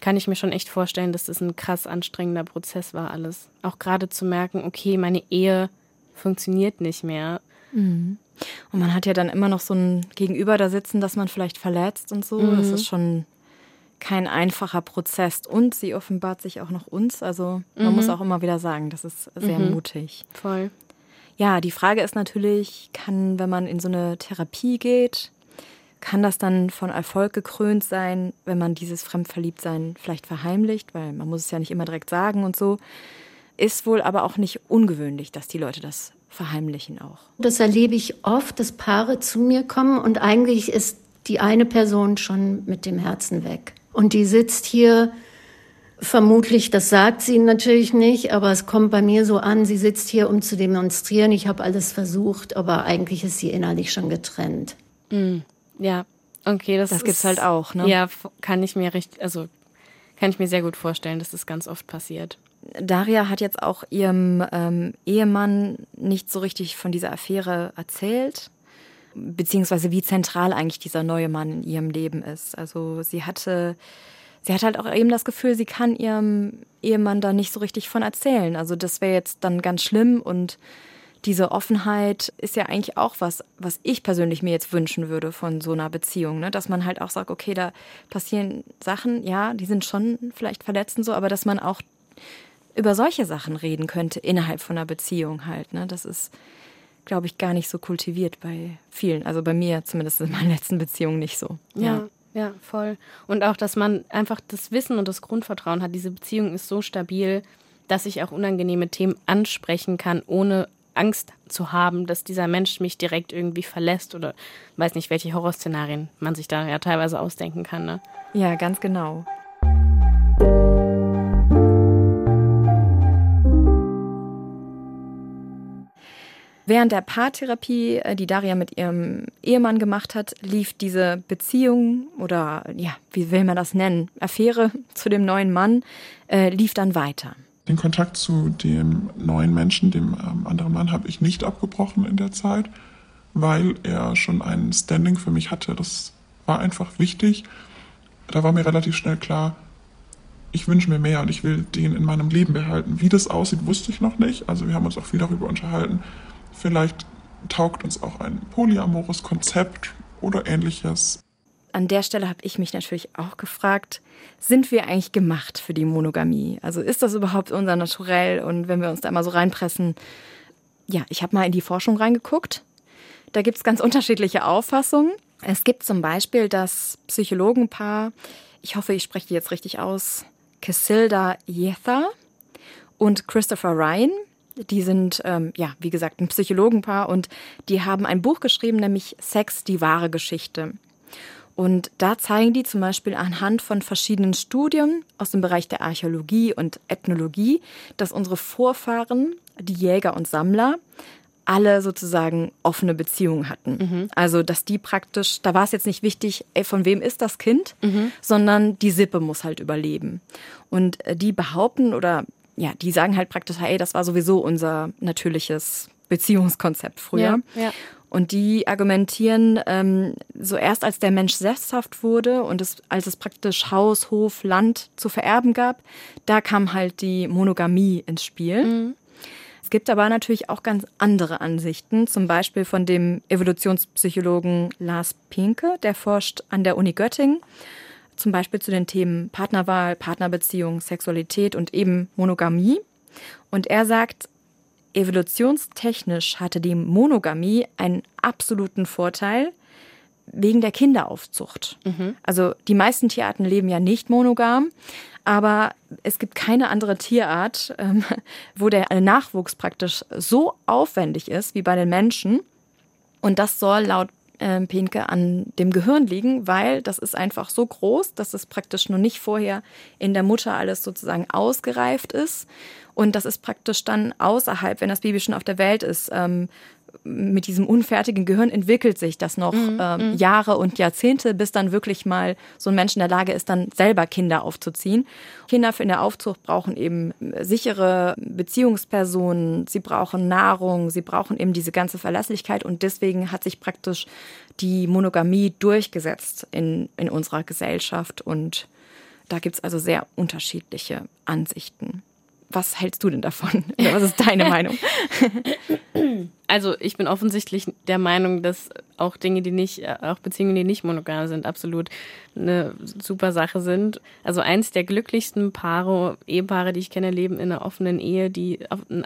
kann ich mir schon echt vorstellen, dass das ein krass anstrengender Prozess war, alles. Auch gerade zu merken, okay, meine Ehe funktioniert nicht mehr. Mhm. Und man hat ja dann immer noch so ein Gegenüber da sitzen, das man vielleicht verletzt und so. Mhm. Das ist schon kein einfacher Prozess. Und sie offenbart sich auch noch uns. Also man mhm. muss auch immer wieder sagen, das ist sehr mhm. mutig. Voll. Ja, die Frage ist natürlich, kann, wenn man in so eine Therapie geht, kann das dann von Erfolg gekrönt sein, wenn man dieses Fremdverliebtsein vielleicht verheimlicht, weil man muss es ja nicht immer direkt sagen und so. Ist wohl aber auch nicht ungewöhnlich, dass die Leute das verheimlichen auch. Das erlebe ich oft, dass Paare zu mir kommen und eigentlich ist die eine Person schon mit dem Herzen weg. Und die sitzt hier vermutlich, das sagt sie natürlich nicht, aber es kommt bei mir so an, sie sitzt hier, um zu demonstrieren, ich habe alles versucht, aber eigentlich ist sie innerlich schon getrennt. Mhm. Ja, okay, das, das gibt's halt auch, ne? Ja, kann ich mir richtig, also kann ich mir sehr gut vorstellen, dass das ganz oft passiert. Daria hat jetzt auch ihrem ähm, Ehemann nicht so richtig von dieser Affäre erzählt, beziehungsweise wie zentral eigentlich dieser neue Mann in ihrem Leben ist. Also sie hatte, sie hat halt auch eben das Gefühl, sie kann ihrem Ehemann da nicht so richtig von erzählen. Also das wäre jetzt dann ganz schlimm und diese Offenheit ist ja eigentlich auch was, was ich persönlich mir jetzt wünschen würde von so einer Beziehung, ne? dass man halt auch sagt, okay, da passieren Sachen, ja, die sind schon vielleicht verletzend so, aber dass man auch über solche Sachen reden könnte innerhalb von einer Beziehung halt. Ne? Das ist, glaube ich, gar nicht so kultiviert bei vielen. Also bei mir zumindest in meinen letzten Beziehungen nicht so. Ja. ja. Ja, voll. Und auch, dass man einfach das Wissen und das Grundvertrauen hat. Diese Beziehung ist so stabil, dass ich auch unangenehme Themen ansprechen kann, ohne Angst zu haben, dass dieser Mensch mich direkt irgendwie verlässt oder weiß nicht, welche Horrorszenarien man sich da ja teilweise ausdenken kann. Ne? Ja, ganz genau. Während der Paartherapie, äh, die Daria mit ihrem Ehemann gemacht hat, lief diese Beziehung oder ja, wie will man das nennen, Affäre zu dem neuen Mann, äh, lief dann weiter. Den Kontakt zu dem neuen Menschen, dem ähm, anderen Mann, habe ich nicht abgebrochen in der Zeit, weil er schon ein Standing für mich hatte. Das war einfach wichtig. Da war mir relativ schnell klar, ich wünsche mir mehr und ich will den in meinem Leben behalten. Wie das aussieht, wusste ich noch nicht. Also wir haben uns auch viel darüber unterhalten. Vielleicht taugt uns auch ein polyamores Konzept oder ähnliches. An der Stelle habe ich mich natürlich auch gefragt, sind wir eigentlich gemacht für die Monogamie? Also ist das überhaupt unser Naturell? Und wenn wir uns da mal so reinpressen, ja, ich habe mal in die Forschung reingeguckt. Da gibt es ganz unterschiedliche Auffassungen. Es gibt zum Beispiel das Psychologenpaar, ich hoffe, ich spreche die jetzt richtig aus, Casilda Yetha und Christopher Ryan. Die sind, ähm, ja, wie gesagt, ein Psychologenpaar und die haben ein Buch geschrieben, nämlich Sex, die wahre Geschichte. Und da zeigen die zum Beispiel anhand von verschiedenen Studien aus dem Bereich der Archäologie und Ethnologie, dass unsere Vorfahren, die Jäger und Sammler, alle sozusagen offene Beziehungen hatten. Mhm. Also, dass die praktisch, da war es jetzt nicht wichtig, ey, von wem ist das Kind, mhm. sondern die Sippe muss halt überleben. Und äh, die behaupten oder ja, die sagen halt praktisch, hey, das war sowieso unser natürliches Beziehungskonzept früher. Ja, ja. Und die argumentieren, ähm, so erst als der Mensch sesshaft wurde und es, als es praktisch Haus, Hof, Land zu vererben gab, da kam halt die Monogamie ins Spiel. Mhm. Es gibt aber natürlich auch ganz andere Ansichten, zum Beispiel von dem Evolutionspsychologen Lars Pinke, der forscht an der Uni Göttingen zum Beispiel zu den Themen Partnerwahl, Partnerbeziehung, Sexualität und eben Monogamie. Und er sagt, evolutionstechnisch hatte die Monogamie einen absoluten Vorteil wegen der Kinderaufzucht. Mhm. Also die meisten Tierarten leben ja nicht monogam, aber es gibt keine andere Tierart, ähm, wo der Nachwuchs praktisch so aufwendig ist wie bei den Menschen. Und das soll laut äh, Pinke an dem Gehirn liegen, weil das ist einfach so groß, dass es praktisch nur nicht vorher in der Mutter alles sozusagen ausgereift ist. Und das ist praktisch dann außerhalb, wenn das Baby schon auf der Welt ist, ähm, mit diesem unfertigen Gehirn entwickelt sich das noch mhm, ähm, mhm. Jahre und Jahrzehnte, bis dann wirklich mal so ein Mensch in der Lage ist, dann selber Kinder aufzuziehen. Kinder für in der Aufzucht brauchen eben sichere Beziehungspersonen, sie brauchen Nahrung, sie brauchen eben diese ganze Verlässlichkeit und deswegen hat sich praktisch die Monogamie durchgesetzt in, in unserer Gesellschaft und da gibt es also sehr unterschiedliche Ansichten. Was hältst du denn davon? was ist deine Meinung? Also ich bin offensichtlich der Meinung, dass auch Dinge, die nicht, auch Beziehungen, die nicht monogam sind, absolut eine super Sache sind. Also eins der glücklichsten Paare, Ehepaare, die ich kenne, leben in einer offenen Ehe, die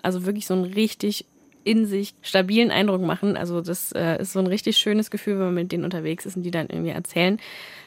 also wirklich so einen richtig in sich stabilen Eindruck machen. Also das äh, ist so ein richtig schönes Gefühl, wenn man mit denen unterwegs ist und die dann irgendwie erzählen.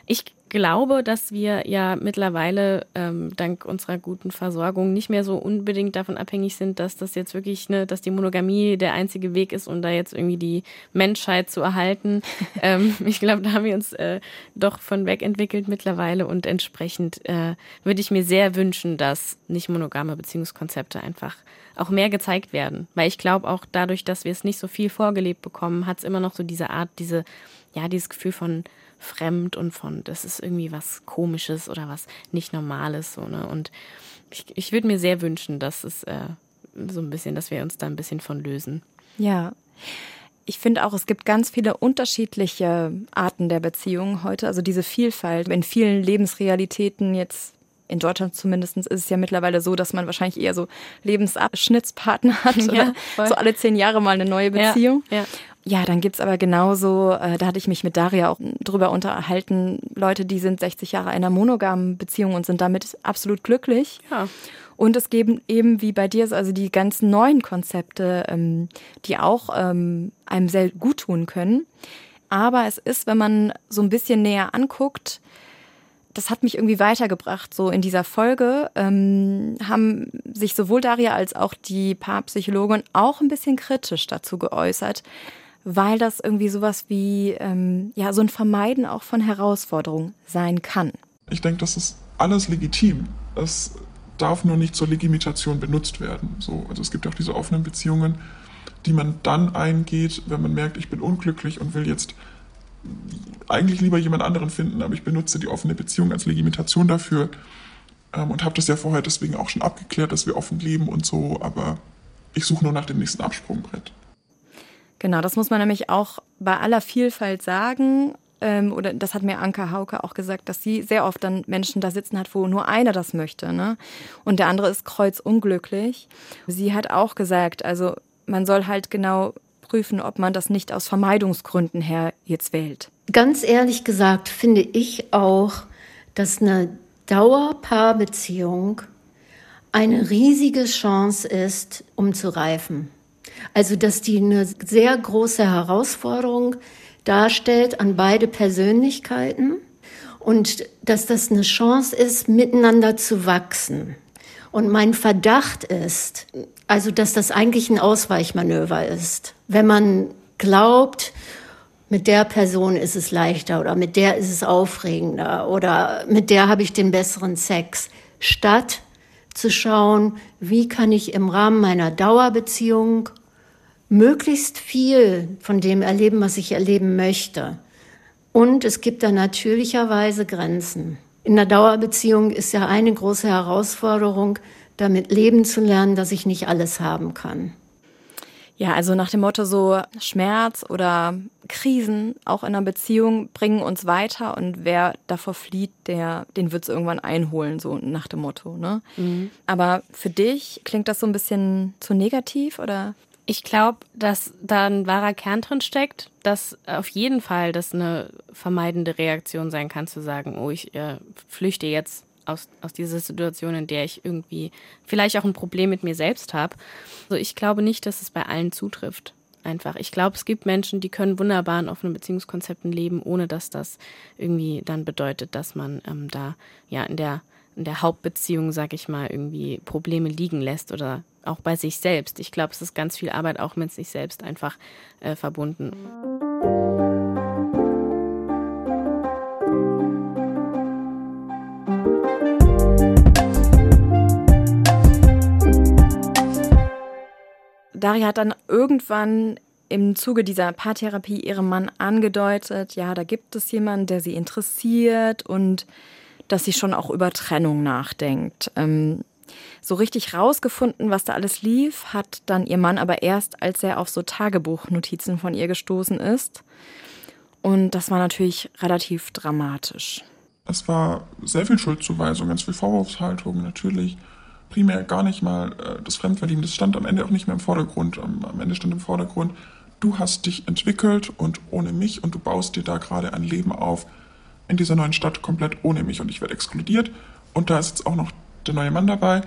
Ich glaube, dass wir ja mittlerweile ähm, dank unserer guten Versorgung nicht mehr so unbedingt davon abhängig sind, dass das jetzt wirklich, ne, dass die Monogamie der einzige Weg ist, um da jetzt irgendwie die Menschheit zu erhalten. ähm, ich glaube, da haben wir uns äh, doch von weg entwickelt mittlerweile und entsprechend äh, würde ich mir sehr wünschen, dass nicht monogame Beziehungskonzepte einfach auch mehr gezeigt werden. Weil ich glaube auch dadurch, dass wir es nicht so viel vorgelebt bekommen, hat es immer noch so diese Art, diese, ja, dieses Gefühl von fremd und von, das ist irgendwie was Komisches oder was nicht Normales. So, ne? Und ich, ich würde mir sehr wünschen, dass es äh, so ein bisschen, dass wir uns da ein bisschen von lösen. Ja. Ich finde auch, es gibt ganz viele unterschiedliche Arten der Beziehung heute. Also diese Vielfalt in vielen Lebensrealitäten jetzt in Deutschland zumindest ist es ja mittlerweile so, dass man wahrscheinlich eher so Lebensabschnittspartner hat ja, oder so alle zehn Jahre mal eine neue Beziehung. Ja, ja. Ja dann gibt's aber genauso, äh, da hatte ich mich mit Daria auch drüber unterhalten, Leute, die sind 60 Jahre einer monogamen Beziehung und sind damit absolut glücklich. Ja. Und es geben eben wie bei dir also die ganzen neuen Konzepte, ähm, die auch ähm, einem sehr gut tun können. Aber es ist, wenn man so ein bisschen näher anguckt, das hat mich irgendwie weitergebracht. So in dieser Folge ähm, haben sich sowohl Daria als auch die Paarpsychologin auch ein bisschen kritisch dazu geäußert, weil das irgendwie sowas wie ähm, ja so ein Vermeiden auch von Herausforderungen sein kann. Ich denke, das ist alles legitim. Es darf nur nicht zur Legitimation benutzt werden. So, also es gibt auch diese offenen Beziehungen, die man dann eingeht, wenn man merkt, ich bin unglücklich und will jetzt eigentlich lieber jemand anderen finden, aber ich benutze die offene Beziehung als Legitimation dafür ähm, und habe das ja vorher deswegen auch schon abgeklärt, dass wir offen leben und so, aber ich suche nur nach dem nächsten Absprungbrett. Genau, das muss man nämlich auch bei aller Vielfalt sagen. Ähm, oder das hat mir Anka Hauke auch gesagt, dass sie sehr oft dann Menschen da sitzen hat, wo nur einer das möchte, ne? Und der andere ist kreuzunglücklich. Sie hat auch gesagt, also man soll halt genau prüfen, ob man das nicht aus Vermeidungsgründen her jetzt wählt. Ganz ehrlich gesagt finde ich auch, dass eine Dauerpaarbeziehung eine riesige Chance ist, um zu reifen. Also, dass die eine sehr große Herausforderung darstellt an beide Persönlichkeiten und dass das eine Chance ist, miteinander zu wachsen. Und mein Verdacht ist, also, dass das eigentlich ein Ausweichmanöver ist. Wenn man glaubt, mit der Person ist es leichter oder mit der ist es aufregender oder mit der habe ich den besseren Sex, statt zu schauen, wie kann ich im Rahmen meiner Dauerbeziehung möglichst viel von dem erleben, was ich erleben möchte. Und es gibt da natürlicherweise Grenzen. In der Dauerbeziehung ist ja eine große Herausforderung, damit leben zu lernen, dass ich nicht alles haben kann. Ja, also nach dem Motto so Schmerz oder Krisen auch in einer Beziehung bringen uns weiter und wer davor flieht, der den wird es irgendwann einholen, so nach dem Motto. Ne? Mhm. Aber für dich klingt das so ein bisschen zu negativ oder? Ich glaube, dass da ein wahrer Kern drin steckt, dass auf jeden Fall das eine vermeidende Reaktion sein kann, zu sagen, oh, ich äh, flüchte jetzt aus, aus dieser Situation, in der ich irgendwie vielleicht auch ein Problem mit mir selbst habe. Also ich glaube nicht, dass es bei allen zutrifft. Einfach. Ich glaube, es gibt Menschen, die können wunderbar in offenen Beziehungskonzepten leben, ohne dass das irgendwie dann bedeutet, dass man ähm, da ja in der in der Hauptbeziehung, sag ich mal, irgendwie Probleme liegen lässt oder auch bei sich selbst. Ich glaube, es ist ganz viel Arbeit auch mit sich selbst einfach äh, verbunden. Daria hat dann irgendwann im Zuge dieser Paartherapie ihrem Mann angedeutet, ja, da gibt es jemanden, der sie interessiert und dass sie schon auch über Trennung nachdenkt. Ähm, so richtig rausgefunden, was da alles lief, hat dann ihr Mann aber erst, als er auf so Tagebuchnotizen von ihr gestoßen ist. Und das war natürlich relativ dramatisch. Es war sehr viel Schuldzuweisung, ganz viel Vorwurfshaltung natürlich primär gar nicht mal äh, das Fremdverlieben. Das stand am Ende auch nicht mehr im Vordergrund. Am, am Ende stand im Vordergrund, du hast dich entwickelt und ohne mich und du baust dir da gerade ein Leben auf in dieser neuen Stadt komplett ohne mich und ich werde exkludiert. Und da ist jetzt auch noch der neue Mann dabei.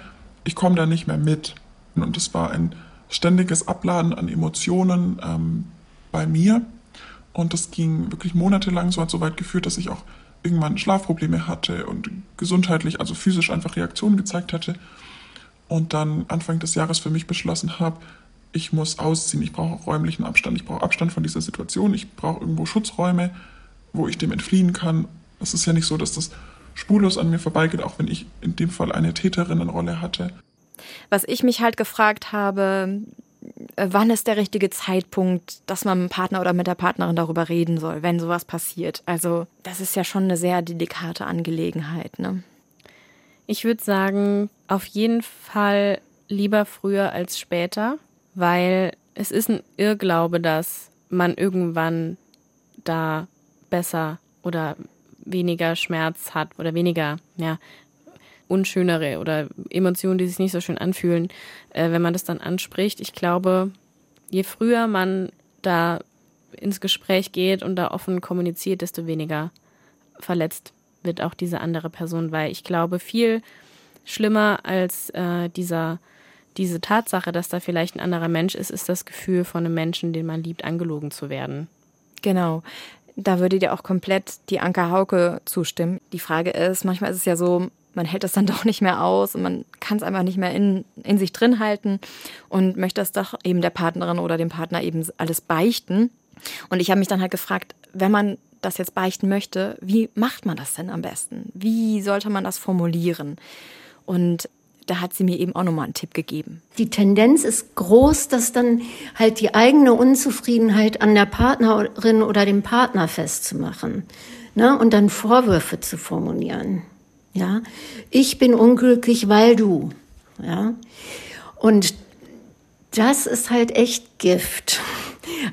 Ich komme da nicht mehr mit. Und es war ein ständiges Abladen an Emotionen ähm, bei mir. Und das ging wirklich monatelang, so hat so weit geführt, dass ich auch irgendwann Schlafprobleme hatte und gesundheitlich, also physisch einfach Reaktionen gezeigt hatte. Und dann Anfang des Jahres für mich beschlossen habe, ich muss ausziehen, ich brauche räumlichen Abstand, ich brauche Abstand von dieser Situation, ich brauche irgendwo Schutzräume, wo ich dem entfliehen kann. Es ist ja nicht so, dass das spurlos an mir vorbeigeht, auch wenn ich in dem Fall eine Täterinnenrolle hatte. Was ich mich halt gefragt habe, äh, wann ist der richtige Zeitpunkt, dass man mit dem Partner oder mit der Partnerin darüber reden soll, wenn sowas passiert? Also, das ist ja schon eine sehr delikate Angelegenheit, ne? Ich würde sagen, auf jeden Fall lieber früher als später, weil es ist ein Irrglaube, dass man irgendwann da besser oder weniger Schmerz hat oder weniger, ja, unschönere oder Emotionen, die sich nicht so schön anfühlen, äh, wenn man das dann anspricht. Ich glaube, je früher man da ins Gespräch geht und da offen kommuniziert, desto weniger verletzt wird auch diese andere Person, weil ich glaube, viel schlimmer als äh, dieser, diese Tatsache, dass da vielleicht ein anderer Mensch ist, ist das Gefühl von einem Menschen, den man liebt, angelogen zu werden. Genau. Da würde dir auch komplett die Anker Hauke zustimmen. Die Frage ist, manchmal ist es ja so, man hält das dann doch nicht mehr aus und man kann es einfach nicht mehr in, in sich drin halten und möchte das doch eben der Partnerin oder dem Partner eben alles beichten. Und ich habe mich dann halt gefragt, wenn man das jetzt beichten möchte, wie macht man das denn am besten? Wie sollte man das formulieren? Und da hat sie mir eben auch nochmal einen Tipp gegeben. Die Tendenz ist groß, dass dann halt die eigene Unzufriedenheit an der Partnerin oder dem Partner festzumachen ne? und dann Vorwürfe zu formulieren. Ja, ich bin unglücklich, weil du. Ja, und das ist halt echt Gift.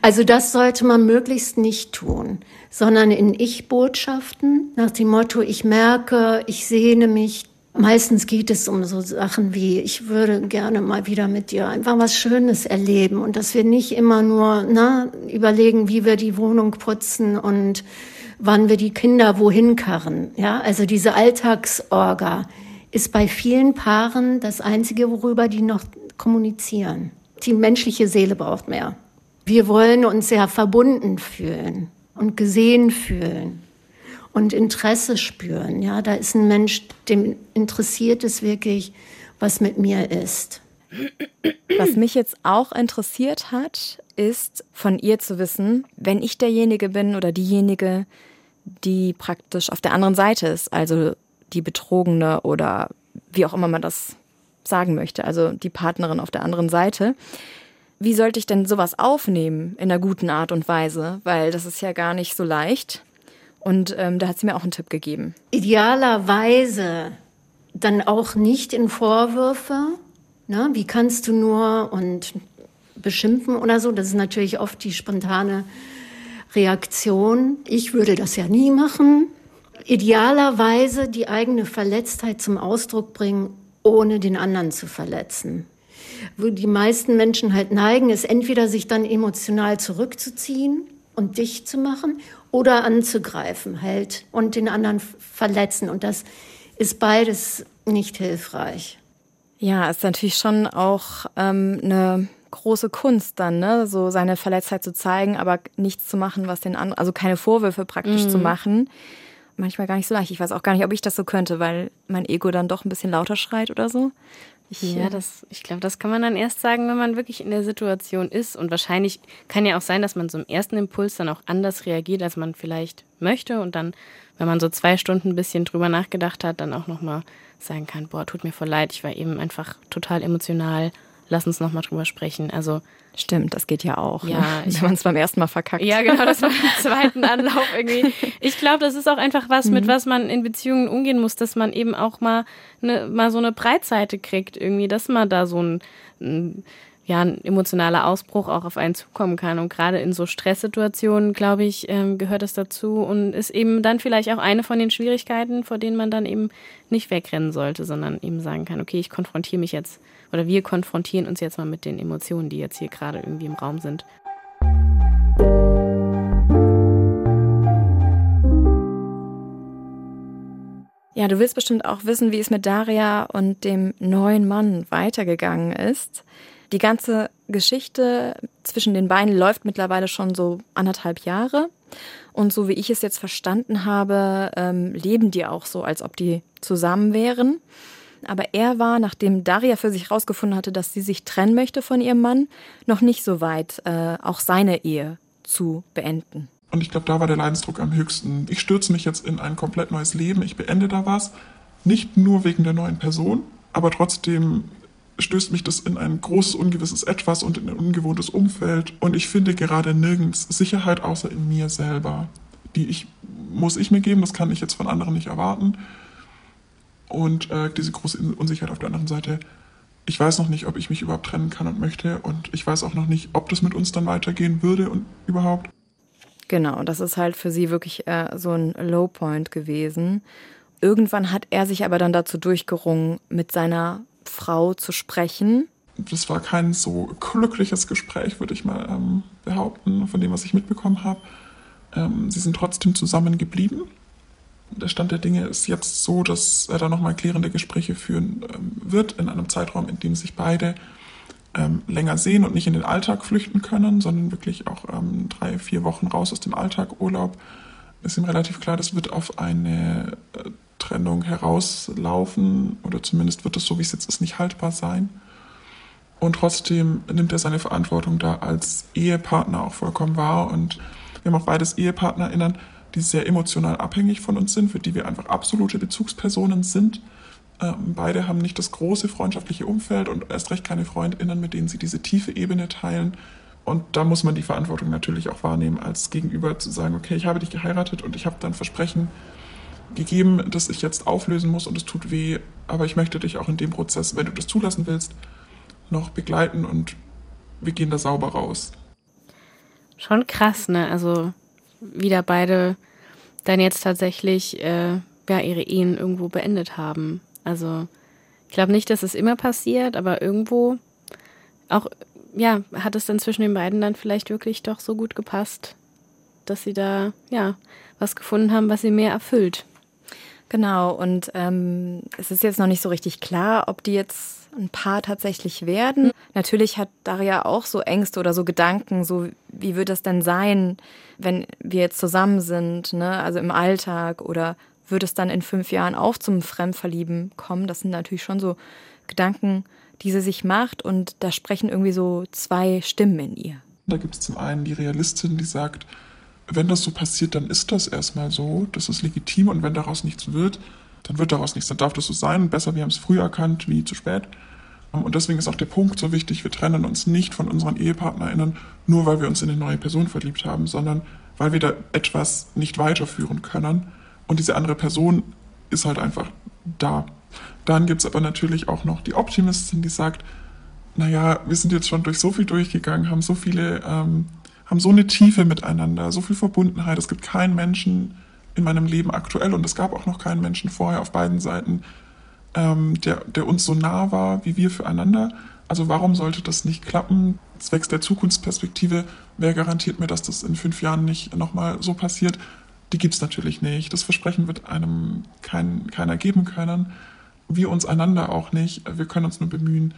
Also das sollte man möglichst nicht tun, sondern in Ich-Botschaften nach dem Motto, ich merke, ich sehne mich. Meistens geht es um so Sachen wie, ich würde gerne mal wieder mit dir einfach was Schönes erleben und dass wir nicht immer nur na, überlegen, wie wir die Wohnung putzen und wann wir die Kinder wohin karren. Ja, also diese Alltagsorga ist bei vielen Paaren das einzige, worüber die noch kommunizieren. Die menschliche Seele braucht mehr. Wir wollen uns sehr verbunden fühlen und gesehen fühlen und Interesse spüren. Ja, da ist ein Mensch, dem interessiert es wirklich, was mit mir ist. Was mich jetzt auch interessiert hat, ist von ihr zu wissen, wenn ich derjenige bin oder diejenige, die praktisch auf der anderen Seite ist, also die Betrogene oder wie auch immer man das sagen möchte, also die Partnerin auf der anderen Seite. Wie sollte ich denn sowas aufnehmen in einer guten Art und Weise? Weil das ist ja gar nicht so leicht. Und ähm, da hat sie mir auch einen Tipp gegeben. Idealerweise dann auch nicht in Vorwürfe. Ne? Wie kannst du nur und beschimpfen oder so? Das ist natürlich oft die spontane Reaktion. Ich würde das ja nie machen. Idealerweise die eigene Verletztheit zum Ausdruck bringen, ohne den anderen zu verletzen. Wo die meisten Menschen halt neigen, ist entweder sich dann emotional zurückzuziehen und dicht zu machen oder anzugreifen halt und den anderen verletzen. Und das ist beides nicht hilfreich. Ja, ist natürlich schon auch ähm, eine große Kunst dann, ne? So seine Verletztheit zu zeigen, aber nichts zu machen, was den anderen, also keine Vorwürfe praktisch mhm. zu machen. Manchmal gar nicht so leicht. Ich weiß auch gar nicht, ob ich das so könnte, weil mein Ego dann doch ein bisschen lauter schreit oder so. Ich, ja, das, ich glaube, das kann man dann erst sagen, wenn man wirklich in der Situation ist. Und wahrscheinlich kann ja auch sein, dass man so im ersten Impuls dann auch anders reagiert, als man vielleicht möchte. Und dann, wenn man so zwei Stunden ein bisschen drüber nachgedacht hat, dann auch nochmal sagen kann, boah, tut mir voll leid, ich war eben einfach total emotional lass uns nochmal drüber sprechen. Also Stimmt, das geht ja auch. Ja, ne? wenn man es beim ersten Mal verkackt. Ja, genau, das war im zweiten Anlauf irgendwie. Ich glaube, das ist auch einfach was, mhm. mit was man in Beziehungen umgehen muss, dass man eben auch mal, ne, mal so eine Breitseite kriegt, irgendwie, dass man da so ein, ein ja, ein emotionaler Ausbruch auch auf einen zukommen kann. Und gerade in so Stresssituationen, glaube ich, ähm, gehört es dazu und ist eben dann vielleicht auch eine von den Schwierigkeiten, vor denen man dann eben nicht wegrennen sollte, sondern eben sagen kann, okay, ich konfrontiere mich jetzt oder wir konfrontieren uns jetzt mal mit den Emotionen, die jetzt hier gerade irgendwie im Raum sind. Ja, du willst bestimmt auch wissen, wie es mit Daria und dem neuen Mann weitergegangen ist. Die ganze Geschichte zwischen den beiden läuft mittlerweile schon so anderthalb Jahre. Und so wie ich es jetzt verstanden habe, ähm, leben die auch so, als ob die zusammen wären. Aber er war, nachdem Daria für sich herausgefunden hatte, dass sie sich trennen möchte von ihrem Mann, noch nicht so weit, äh, auch seine Ehe zu beenden. Und ich glaube, da war der Leidensdruck am höchsten. Ich stürze mich jetzt in ein komplett neues Leben. Ich beende da was. Nicht nur wegen der neuen Person, aber trotzdem stößt mich das in ein großes, ungewisses Etwas und in ein ungewohntes Umfeld. Und ich finde gerade nirgends Sicherheit außer in mir selber. Die ich, muss ich mir geben, das kann ich jetzt von anderen nicht erwarten. und äh, diese große Unsicherheit auf der anderen Seite. Ich weiß noch nicht, ob ich mich überhaupt trennen kann und möchte und ich weiß auch noch nicht, ob das mit uns dann weitergehen würde und überhaupt. Genau, das ist halt für sie wirklich äh, so ein Low Point gewesen. Irgendwann hat er sich aber dann dazu durchgerungen, mit seiner Frau zu sprechen. Das war kein so glückliches Gespräch, würde ich mal ähm, behaupten, von dem, was ich mitbekommen habe. Ähm, sie sind trotzdem zusammengeblieben. Der Stand der Dinge ist jetzt so, dass er da nochmal klärende Gespräche führen ähm, wird in einem Zeitraum, in dem sich beide ähm, länger sehen und nicht in den Alltag flüchten können, sondern wirklich auch ähm, drei, vier Wochen raus aus dem Alltag, Urlaub. Ist ihm relativ klar, das wird auf eine äh, Trennung herauslaufen oder zumindest wird es so, wie es jetzt ist, nicht haltbar sein. Und trotzdem nimmt er seine Verantwortung da als Ehepartner auch vollkommen wahr. Und wir haben auch beides EhepartnerInnen, die sehr emotional abhängig von uns sind, für die wir einfach absolute Bezugspersonen sind. Ähm, beide haben nicht das große freundschaftliche Umfeld und erst recht keine FreundInnen, mit denen sie diese tiefe Ebene teilen. Und da muss man die Verantwortung natürlich auch wahrnehmen, als Gegenüber zu sagen, okay, ich habe dich geheiratet und ich habe dann Versprechen gegeben, das ich jetzt auflösen muss und es tut weh, aber ich möchte dich auch in dem Prozess, wenn du das zulassen willst, noch begleiten und wir gehen da sauber raus. Schon krass, ne? Also wieder beide dann jetzt tatsächlich äh, ja, ihre Ehen irgendwo beendet haben. Also ich glaube nicht, dass es immer passiert, aber irgendwo auch, ja, hat es dann zwischen den beiden dann vielleicht wirklich doch so gut gepasst, dass sie da, ja, was gefunden haben, was sie mehr erfüllt. Genau, und ähm, es ist jetzt noch nicht so richtig klar, ob die jetzt ein Paar tatsächlich werden. Natürlich hat Daria auch so Ängste oder so Gedanken, so wie wird das denn sein, wenn wir jetzt zusammen sind, ne? also im Alltag oder wird es dann in fünf Jahren auch zum Fremdverlieben kommen? Das sind natürlich schon so Gedanken, die sie sich macht und da sprechen irgendwie so zwei Stimmen in ihr. Da gibt es zum einen die Realistin, die sagt, wenn das so passiert, dann ist das erstmal so, das ist legitim und wenn daraus nichts wird, dann wird daraus nichts, dann darf das so sein. Besser, wir haben es früh erkannt, wie zu spät. Und deswegen ist auch der Punkt so wichtig, wir trennen uns nicht von unseren EhepartnerInnen, nur weil wir uns in eine neue Person verliebt haben, sondern weil wir da etwas nicht weiterführen können. Und diese andere Person ist halt einfach da. Dann gibt es aber natürlich auch noch die Optimistin, die sagt, naja, wir sind jetzt schon durch so viel durchgegangen, haben so viele, ähm, haben so eine Tiefe miteinander, so viel Verbundenheit. Es gibt keinen Menschen in meinem Leben aktuell und es gab auch noch keinen Menschen vorher auf beiden Seiten, ähm, der, der uns so nah war wie wir füreinander. Also warum sollte das nicht klappen? Zwecks der Zukunftsperspektive, wer garantiert mir, dass das in fünf Jahren nicht nochmal so passiert? Die gibt es natürlich nicht. Das Versprechen wird einem kein, keiner geben können. Wir uns einander auch nicht. Wir können uns nur bemühen,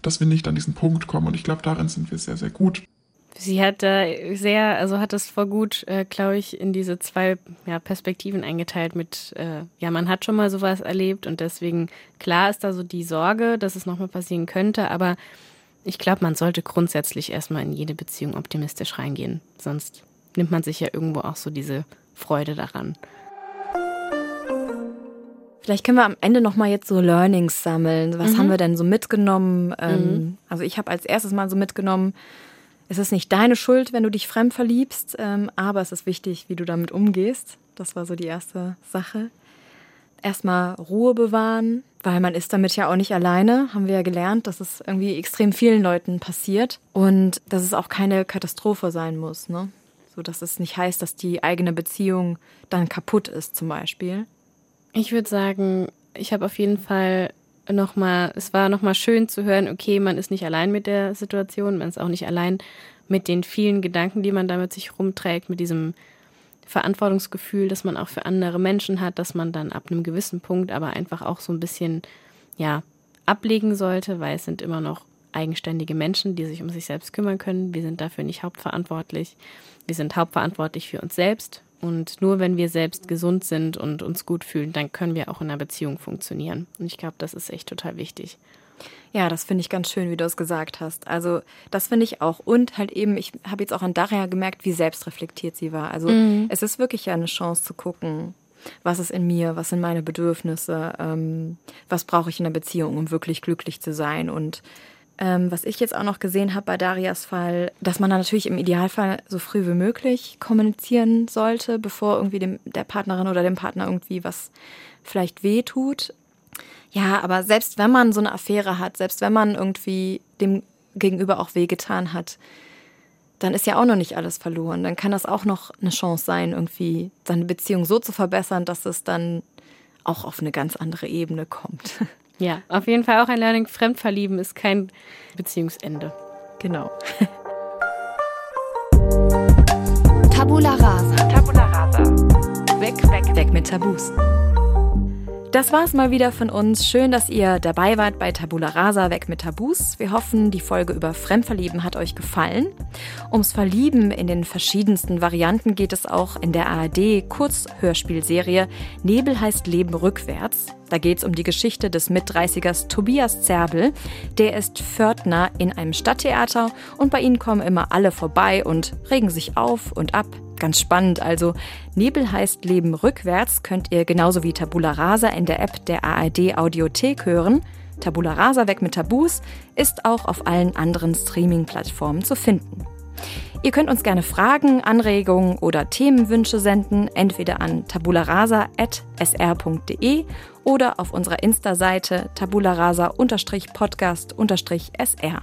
dass wir nicht an diesen Punkt kommen. Und ich glaube, darin sind wir sehr, sehr gut. Sie hat da sehr, also hat es voll gut, äh, glaube ich, in diese zwei ja, Perspektiven eingeteilt mit, äh, ja, man hat schon mal sowas erlebt und deswegen, klar ist da so die Sorge, dass es nochmal passieren könnte, aber ich glaube, man sollte grundsätzlich erstmal in jede Beziehung optimistisch reingehen. Sonst nimmt man sich ja irgendwo auch so diese Freude daran. Vielleicht können wir am Ende noch mal jetzt so Learnings sammeln. Was mhm. haben wir denn so mitgenommen? Ähm, mhm. Also ich habe als erstes mal so mitgenommen, es ist nicht deine Schuld, wenn du dich fremd verliebst, ähm, aber es ist wichtig, wie du damit umgehst. Das war so die erste Sache. Erstmal Ruhe bewahren, weil man ist damit ja auch nicht alleine, haben wir ja gelernt, dass es irgendwie extrem vielen Leuten passiert und dass es auch keine Katastrophe sein muss. Ne? So dass es nicht heißt, dass die eigene Beziehung dann kaputt ist, zum Beispiel. Ich würde sagen, ich habe auf jeden Fall nochmal, es war nochmal schön zu hören, okay, man ist nicht allein mit der Situation, man ist auch nicht allein mit den vielen Gedanken, die man da mit sich rumträgt, mit diesem Verantwortungsgefühl, das man auch für andere Menschen hat, dass man dann ab einem gewissen Punkt aber einfach auch so ein bisschen, ja, ablegen sollte, weil es sind immer noch eigenständige Menschen, die sich um sich selbst kümmern können. Wir sind dafür nicht hauptverantwortlich. Wir sind hauptverantwortlich für uns selbst und nur wenn wir selbst gesund sind und uns gut fühlen, dann können wir auch in einer Beziehung funktionieren. Und ich glaube, das ist echt total wichtig. Ja, das finde ich ganz schön, wie du es gesagt hast. Also das finde ich auch. Und halt eben, ich habe jetzt auch an Daria gemerkt, wie selbstreflektiert sie war. Also mhm. es ist wirklich ja eine Chance zu gucken, was ist in mir, was sind meine Bedürfnisse, ähm, was brauche ich in einer Beziehung, um wirklich glücklich zu sein. Und ähm, was ich jetzt auch noch gesehen habe bei Darias Fall, dass man dann natürlich im Idealfall so früh wie möglich kommunizieren sollte, bevor irgendwie dem, der Partnerin oder dem Partner irgendwie was vielleicht wehtut. Ja, aber selbst wenn man so eine Affäre hat, selbst wenn man irgendwie dem Gegenüber auch wehgetan hat, dann ist ja auch noch nicht alles verloren. Dann kann das auch noch eine Chance sein, irgendwie seine Beziehung so zu verbessern, dass es dann auch auf eine ganz andere Ebene kommt. Ja, auf jeden Fall auch ein Learning. Fremdverlieben ist kein Beziehungsende. Genau. Tabula rasa. Tabula rasa. Weg, weg, weg mit Tabus. Das war's mal wieder von uns. Schön, dass ihr dabei wart bei Tabula Rasa weg mit Tabus. Wir hoffen, die Folge über Fremdverlieben hat euch gefallen. Ums Verlieben in den verschiedensten Varianten geht es auch in der ARD Kurzhörspielserie Nebel heißt Leben rückwärts. Da geht es um die Geschichte des Mit-30ers Tobias Zerbel. Der ist Pförtner in einem Stadttheater und bei ihnen kommen immer alle vorbei und regen sich auf und ab. Ganz spannend. Also Nebel heißt Leben rückwärts könnt ihr genauso wie Tabula Rasa in der App der ARD Audiothek hören. Tabula Rasa weg mit Tabus ist auch auf allen anderen Streaming-Plattformen zu finden. Ihr könnt uns gerne Fragen, Anregungen oder Themenwünsche senden, entweder an tabularasa.sr.de oder auf unserer Insta-Seite tabularasa-podcast-sr.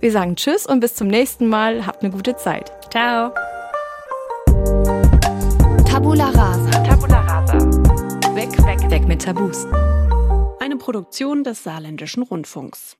Wir sagen Tschüss und bis zum nächsten Mal. Habt eine gute Zeit. Ciao. Tabula rasa. Tabula rasa. Weg, weg, weg mit Tabus. Eine Produktion des Saarländischen Rundfunks.